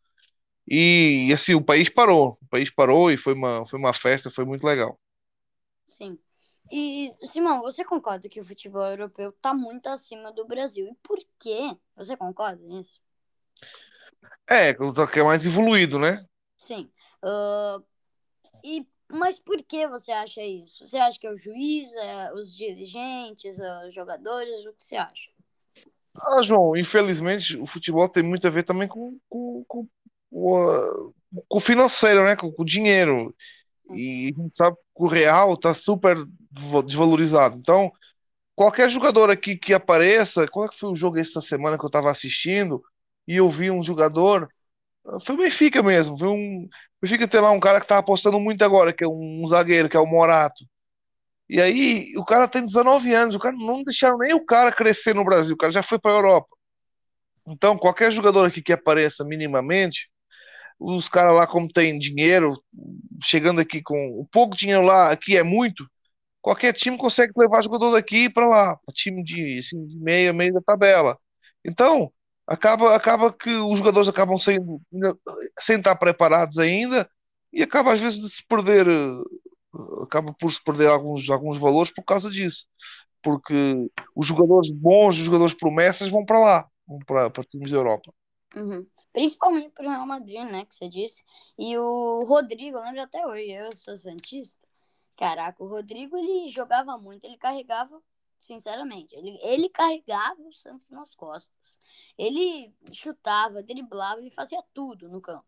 E, assim, o país parou, o país parou e foi uma, foi uma festa, foi muito legal. Sim. E, Simão, você concorda que o futebol europeu tá muito acima do Brasil? E por quê? Você concorda nisso? É, que é mais evoluído, né? Sim. Ah, e, mas por que você acha isso? Você acha que é o juiz, é os dirigentes, é os jogadores? O que você acha? Ah, João, infelizmente o futebol tem muito a ver também com, com, com, com o financeiro, né? Com, com o dinheiro. E a gente sabe que o real está super desvalorizado. Então, qualquer jogador aqui que apareça, qual é que foi o jogo essa semana que eu estava assistindo e eu vi um jogador, foi o Benfica mesmo, foi um, Benfica tem lá um cara que tá apostando muito agora, que é um zagueiro, que é o Morato. E aí, o cara tem 19 anos, o cara não deixaram nem o cara crescer no Brasil, o cara já foi para Europa. Então, qualquer jogador aqui que apareça minimamente, os caras lá, como tem dinheiro, chegando aqui com o pouco dinheiro lá, aqui é muito, qualquer time consegue levar jogador daqui para lá, time de, assim, de meia, meio da tabela. Então, acaba, acaba que os jogadores acabam sem, sem estar preparados ainda e acaba às vezes de se perder, acaba por se perder alguns, alguns valores por causa disso. Porque os jogadores bons, os jogadores promessas vão para lá, vão para, para times da Europa. Uhum. Principalmente pro Real Madrid, né, que você disse. E o Rodrigo, eu lembro até hoje, eu sou santista. Caraca, o Rodrigo, ele jogava muito, ele carregava, sinceramente, ele, ele carregava o Santos nas costas. Ele chutava, driblava, ele fazia tudo no campo.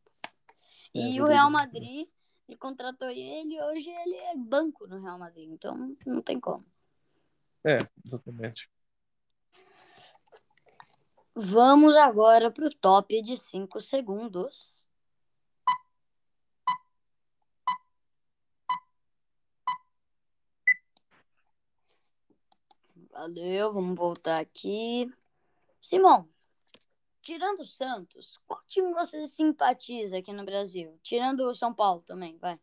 E É, o Real Madrid, ele contratou ele e hoje ele é banco no Real Madrid, então não tem como. É, exatamente. Vamos agora pro top de 5 segundos. Valeu, vamos voltar aqui. Simão, tirando o Santos, qual time você simpatiza aqui no Brasil? Tirando o São Paulo também, vai.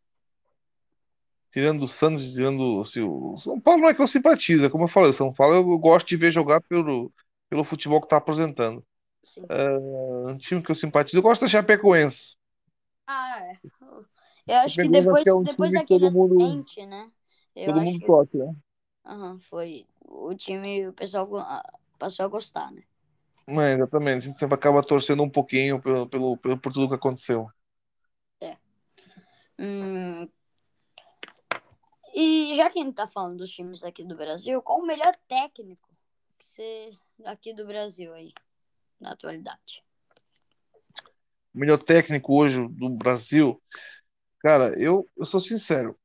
Tirando o Santos, tirando assim, o São Paulo não é que eu simpatizo, é como eu falei, o São Paulo eu gosto de ver jogar pelo, pelo futebol que está apresentando. Sim. Um time que eu simpatizo, eu gosto da Chapecoense. Ah, é. Eu acho que depois, é um depois daquele mundo- acidente, né? Eu Todo acho mundo que né? aham, foi o time, o pessoal ah, passou a gostar, né? É, exatamente, a gente sempre acaba torcendo um pouquinho pelo, pelo, pelo, por tudo que aconteceu. Hum, E já que a gente tá falando dos times aqui do Brasil, qual o melhor técnico que você aqui do Brasil aí, na atualidade? O melhor técnico hoje do Brasil, cara, eu, eu sou sincero,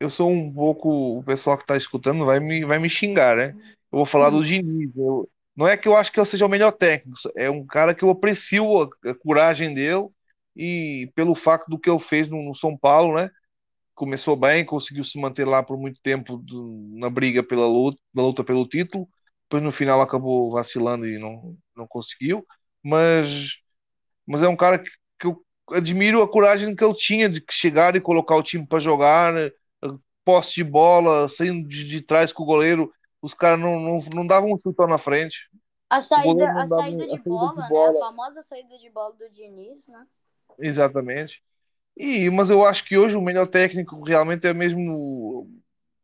eu sou um pouco. O pessoal que tá escutando vai me, vai me xingar, né? Eu vou falar do Hum. Diniz. Eu- não é que eu acho que eu seja o melhor técnico, é um cara que eu aprecio a, a coragem dele e pelo facto do que ele fez no, no São Paulo, né? Começou bem, conseguiu se manter lá por muito tempo do- na briga pela luta, na luta pelo título. Depois no final acabou vacilando e não, não conseguiu. Mas, mas é um cara que, que eu admiro a coragem que ele tinha de chegar e colocar o time para jogar, eh, posse de bola, saindo de, de trás com o goleiro. Os caras não, não, não davam um chutão na frente. A saída, a saída a de saída de bola, né? bola. A famosa saída de bola do Diniz, né? Exatamente. E, mas eu acho que hoje o melhor técnico realmente é mesmo,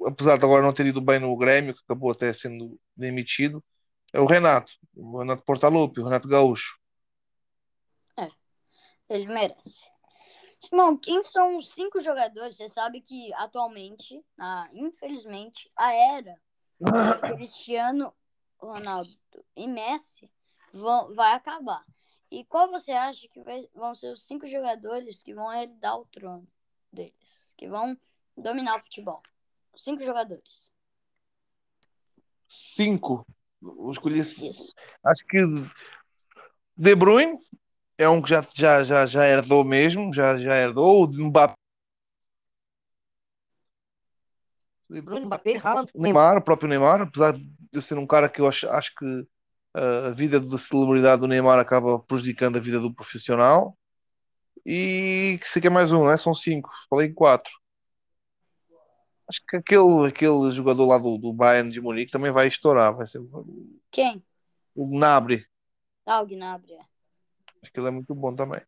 apesar de agora não ter ido bem no Grêmio, que acabou até sendo demitido, é o Renato, o Renato Portaluppi, o Renato Gaúcho. Ele merece. Simão, quem são os cinco jogadores? Você sabe que atualmente, ah, infelizmente, a era Cristiano Ronaldo e Messi vão, vai acabar. E qual você acha que vai- vão ser os cinco jogadores que vão herdar o trono deles? Que vão dominar o futebol? Cinco jogadores. Cinco. Eu escolhi, Isso. acho que De Bruyne é um que já, já, já, já herdou mesmo, já, já herdou. O Mbappé, De Bruyne, Mbappé, Haaland, o Neymar, o próprio Neymar, apesar de eu ser um cara que eu acho, acho que uh, a vida da celebridade do Neymar acaba prejudicando a vida do profissional. E que sei que é mais um, não é? São cinco, falei quatro. Acho que aquele, aquele jogador lá do, do Bayern de Munique também vai estourar, vai ser Quem? o Gnabry. Ah, o Gnabry. é. Acho que ele é muito bom também.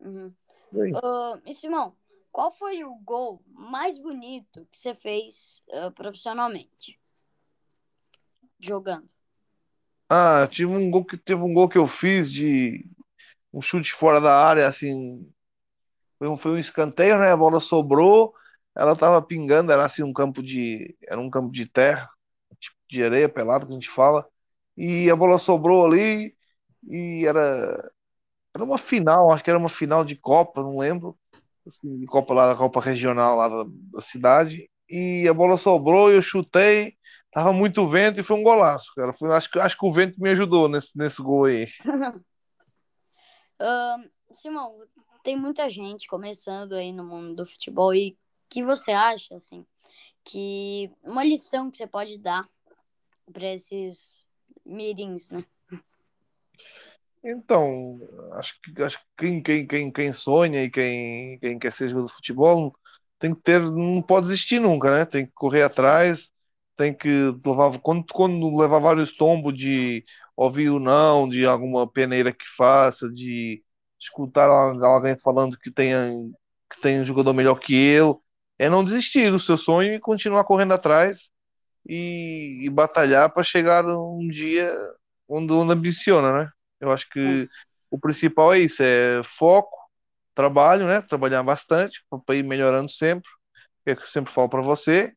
Uhum. E? Ah, e Simão, qual foi o gol mais bonito que você fez ah, profissionalmente? Jogando. Ah, tive um gol que teve um gol que eu fiz de um chute fora da área, assim, foi um, foi um escanteio, né? A bola sobrou, ela tava pingando, era assim um campo de, era um campo de terra, tipo de areia pelado que a gente fala, e a bola sobrou ali e era era uma final, acho que era uma final de Copa, não lembro, assim, de Copa lá da Copa regional lá da, da cidade, e a bola sobrou, eu chutei, tava muito vento e foi um golaço, cara. Foi, acho que acho que o vento me ajudou nesse nesse gol aí. Ah, Simão, tem muita gente começando aí no mundo do futebol e que você acha, assim, que uma lição que você pode dar para esses mirins, né? Então, acho que, acho que quem, quem, quem, sonha e quem, quem quer ser jogador de futebol tem que ter, não pode desistir nunca, né? Tem que correr atrás, tem que levar, quando, quando levar vários tombos de ouvir o não, de alguma peneira que faça, de escutar al- alguém falando que tenha, que tem um jogador melhor que ele, é não desistir do seu sonho e continuar correndo atrás e, e batalhar para chegar um dia onde, onde ambiciona, né? Eu acho que o principal é isso, é foco, trabalho, né? Trabalhar bastante para ir melhorando sempre, que é que eu sempre falo para você,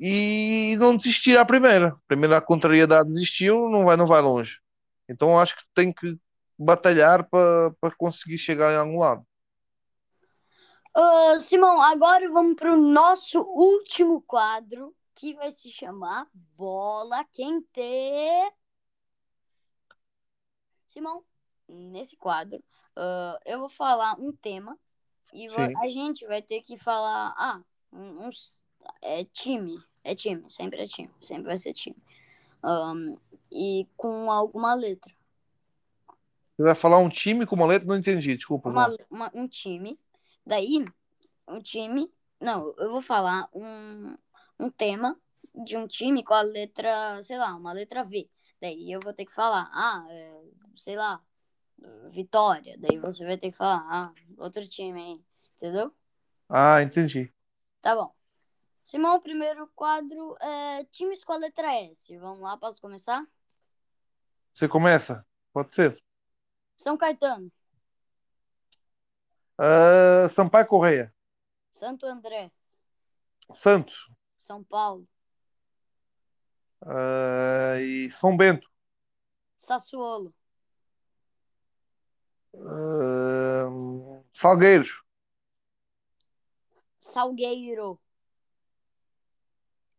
e não desistir à primeira. Primeira contrariedade desistiu, não vai, não vai longe. Então acho que tem que batalhar para conseguir chegar em algum lado. Ah, Simão, agora vamos para o nosso último quadro, que vai se chamar Bola Quente. Simão, nesse quadro, ah, eu vou falar um tema e a gente vai ter que falar, ah, um- uns, é time, é time, sempre é time, sempre vai ser time. Ahn, e com alguma letra. Você vai falar um time com uma letra? Não entendi, desculpa. Uma, uma- um time. Daí, um time. Não, eu vou falar um, um tema de um time com a letra, sei lá, uma letra V. Daí eu vou ter que falar, ah, é, sei lá, Vitória. Daí você vai ter que falar, ah, outro time aí. Entendeu? Ah, entendi. Tá bom. Simão, o primeiro quadro é times com a letra S. Vamos lá, posso começar? Você começa? Pode ser. São Caetano, Ah, Sampaio Correia, Santo André, Santos São Paulo, ah, e São Bento. Sassuolo, Ah, Salgueiros, Salgueiro,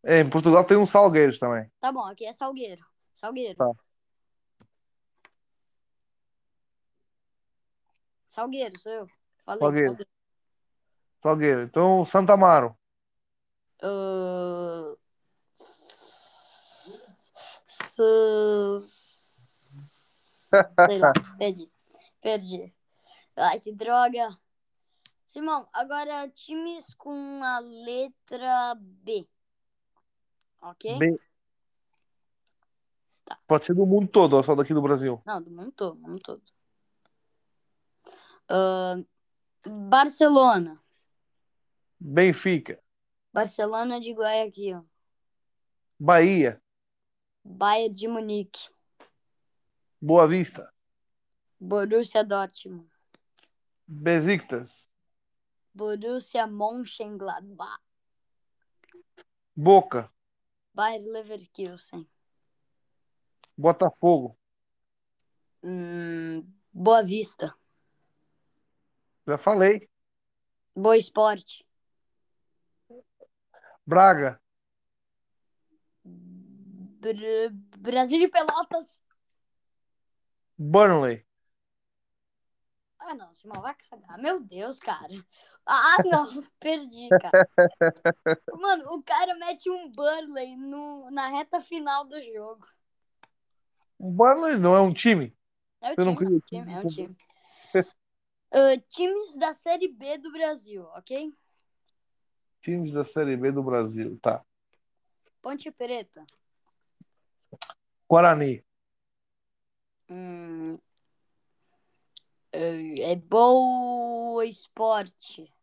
É, em Portugal tem um Salgueiros também. Tá bom, aqui é Salgueiro. Salgueiro. Tá. Salgueiro, sou eu. Falei, Salgueiro. Salgueiro. Salgueiro. Então, Santa Amaro. Ah, s- lá, perdi. Perdi. Ai, que droga. Simão, agora times com a letra B. Ok? Bem... Pode ser do mundo todo, ou só daqui do Brasil. Não, do mundo todo, do mundo todo. Ah, Barcelona. Benfica. Barcelona de Guayaquil. Bahia. Bayern de Munique. Boa Vista. Borussia Dortmund. Besiktas. Borussia Mönchengladbach. Boca. Bayer Leverkusen. Botafogo. Hum, Boa Vista. Já falei. Boa Esporte. Braga. Br- Brasil de Pelotas. Burnley. Ah, não, Simão, vai cagar. Meu Deus, cara. Ah, não, perdi, cara. Mano, o cara mete um Burley no, na reta final do jogo. O Burnley não é um time. É não time, é um queria- time, é um time. Ah, times da Série B do Brasil, ok? Times da Série B do Brasil. Tá. Ponte Preta. Guarani. Hum, é é Boa Esporte.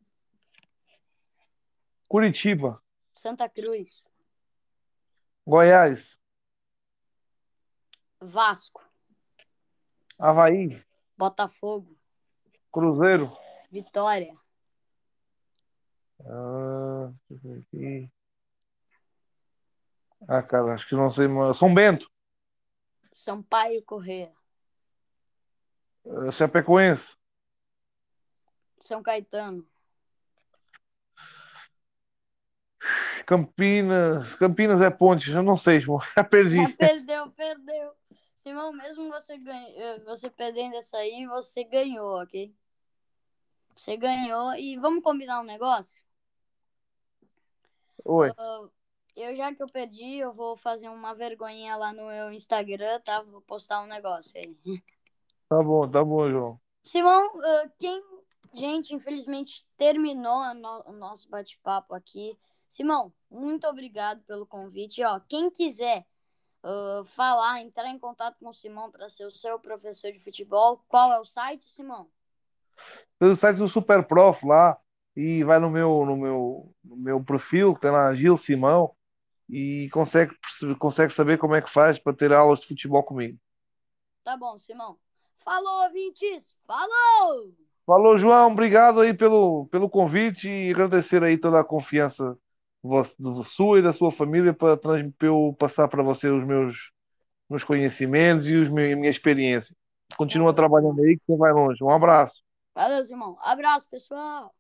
Curitiba. Santa Cruz. Goiás. Vasco. Havaí. Botafogo. Cruzeiro. Vitória. Ah, deixa eu ver aqui. Ah, cara, acho que não sei. mais. São Bento. Sampaio Correia. Ah, Chapecoense. São Caetano. Campinas. Campinas é Pontes. Eu não sei, irmão. Já perdi. Já perdeu, perdeu. Simão, mesmo você, ganha, eh, você perdendo essa aí, você ganhou, ok? Você ganhou. E vamos combinar um negócio? Oi. Ah, eu, já que eu perdi, eu vou fazer uma vergonhinha lá no meu Instagram, tá? Vou postar um negócio aí. Tá bom, tá bom, João. Simão, ah, quem. Gente, infelizmente terminou o no- o nosso bate-papo aqui. Simão, muito obrigado pelo convite. Ó, quem quiser ah, falar, entrar em contato com o Simão para ser o seu professor de futebol, qual é o site, Simão? Tem o site do Super Prof lá e vai no meu, no meu, no meu perfil, tem lá Gil Simão e consegue, perceber- consegue saber como é que faz para ter aulas de futebol comigo. Tá bom, Simão. Falou, ouvintes! Falou! Falou, João, obrigado aí pelo, pelo convite e agradecer aí toda a confiança do sua e da sua família para trans- para eu passar para você os meus, meus conhecimentos e os meus, a minha experiência. Continua trabalhando aí que você vai longe. Um abraço. Valeu, Simão. Abraço, pessoal!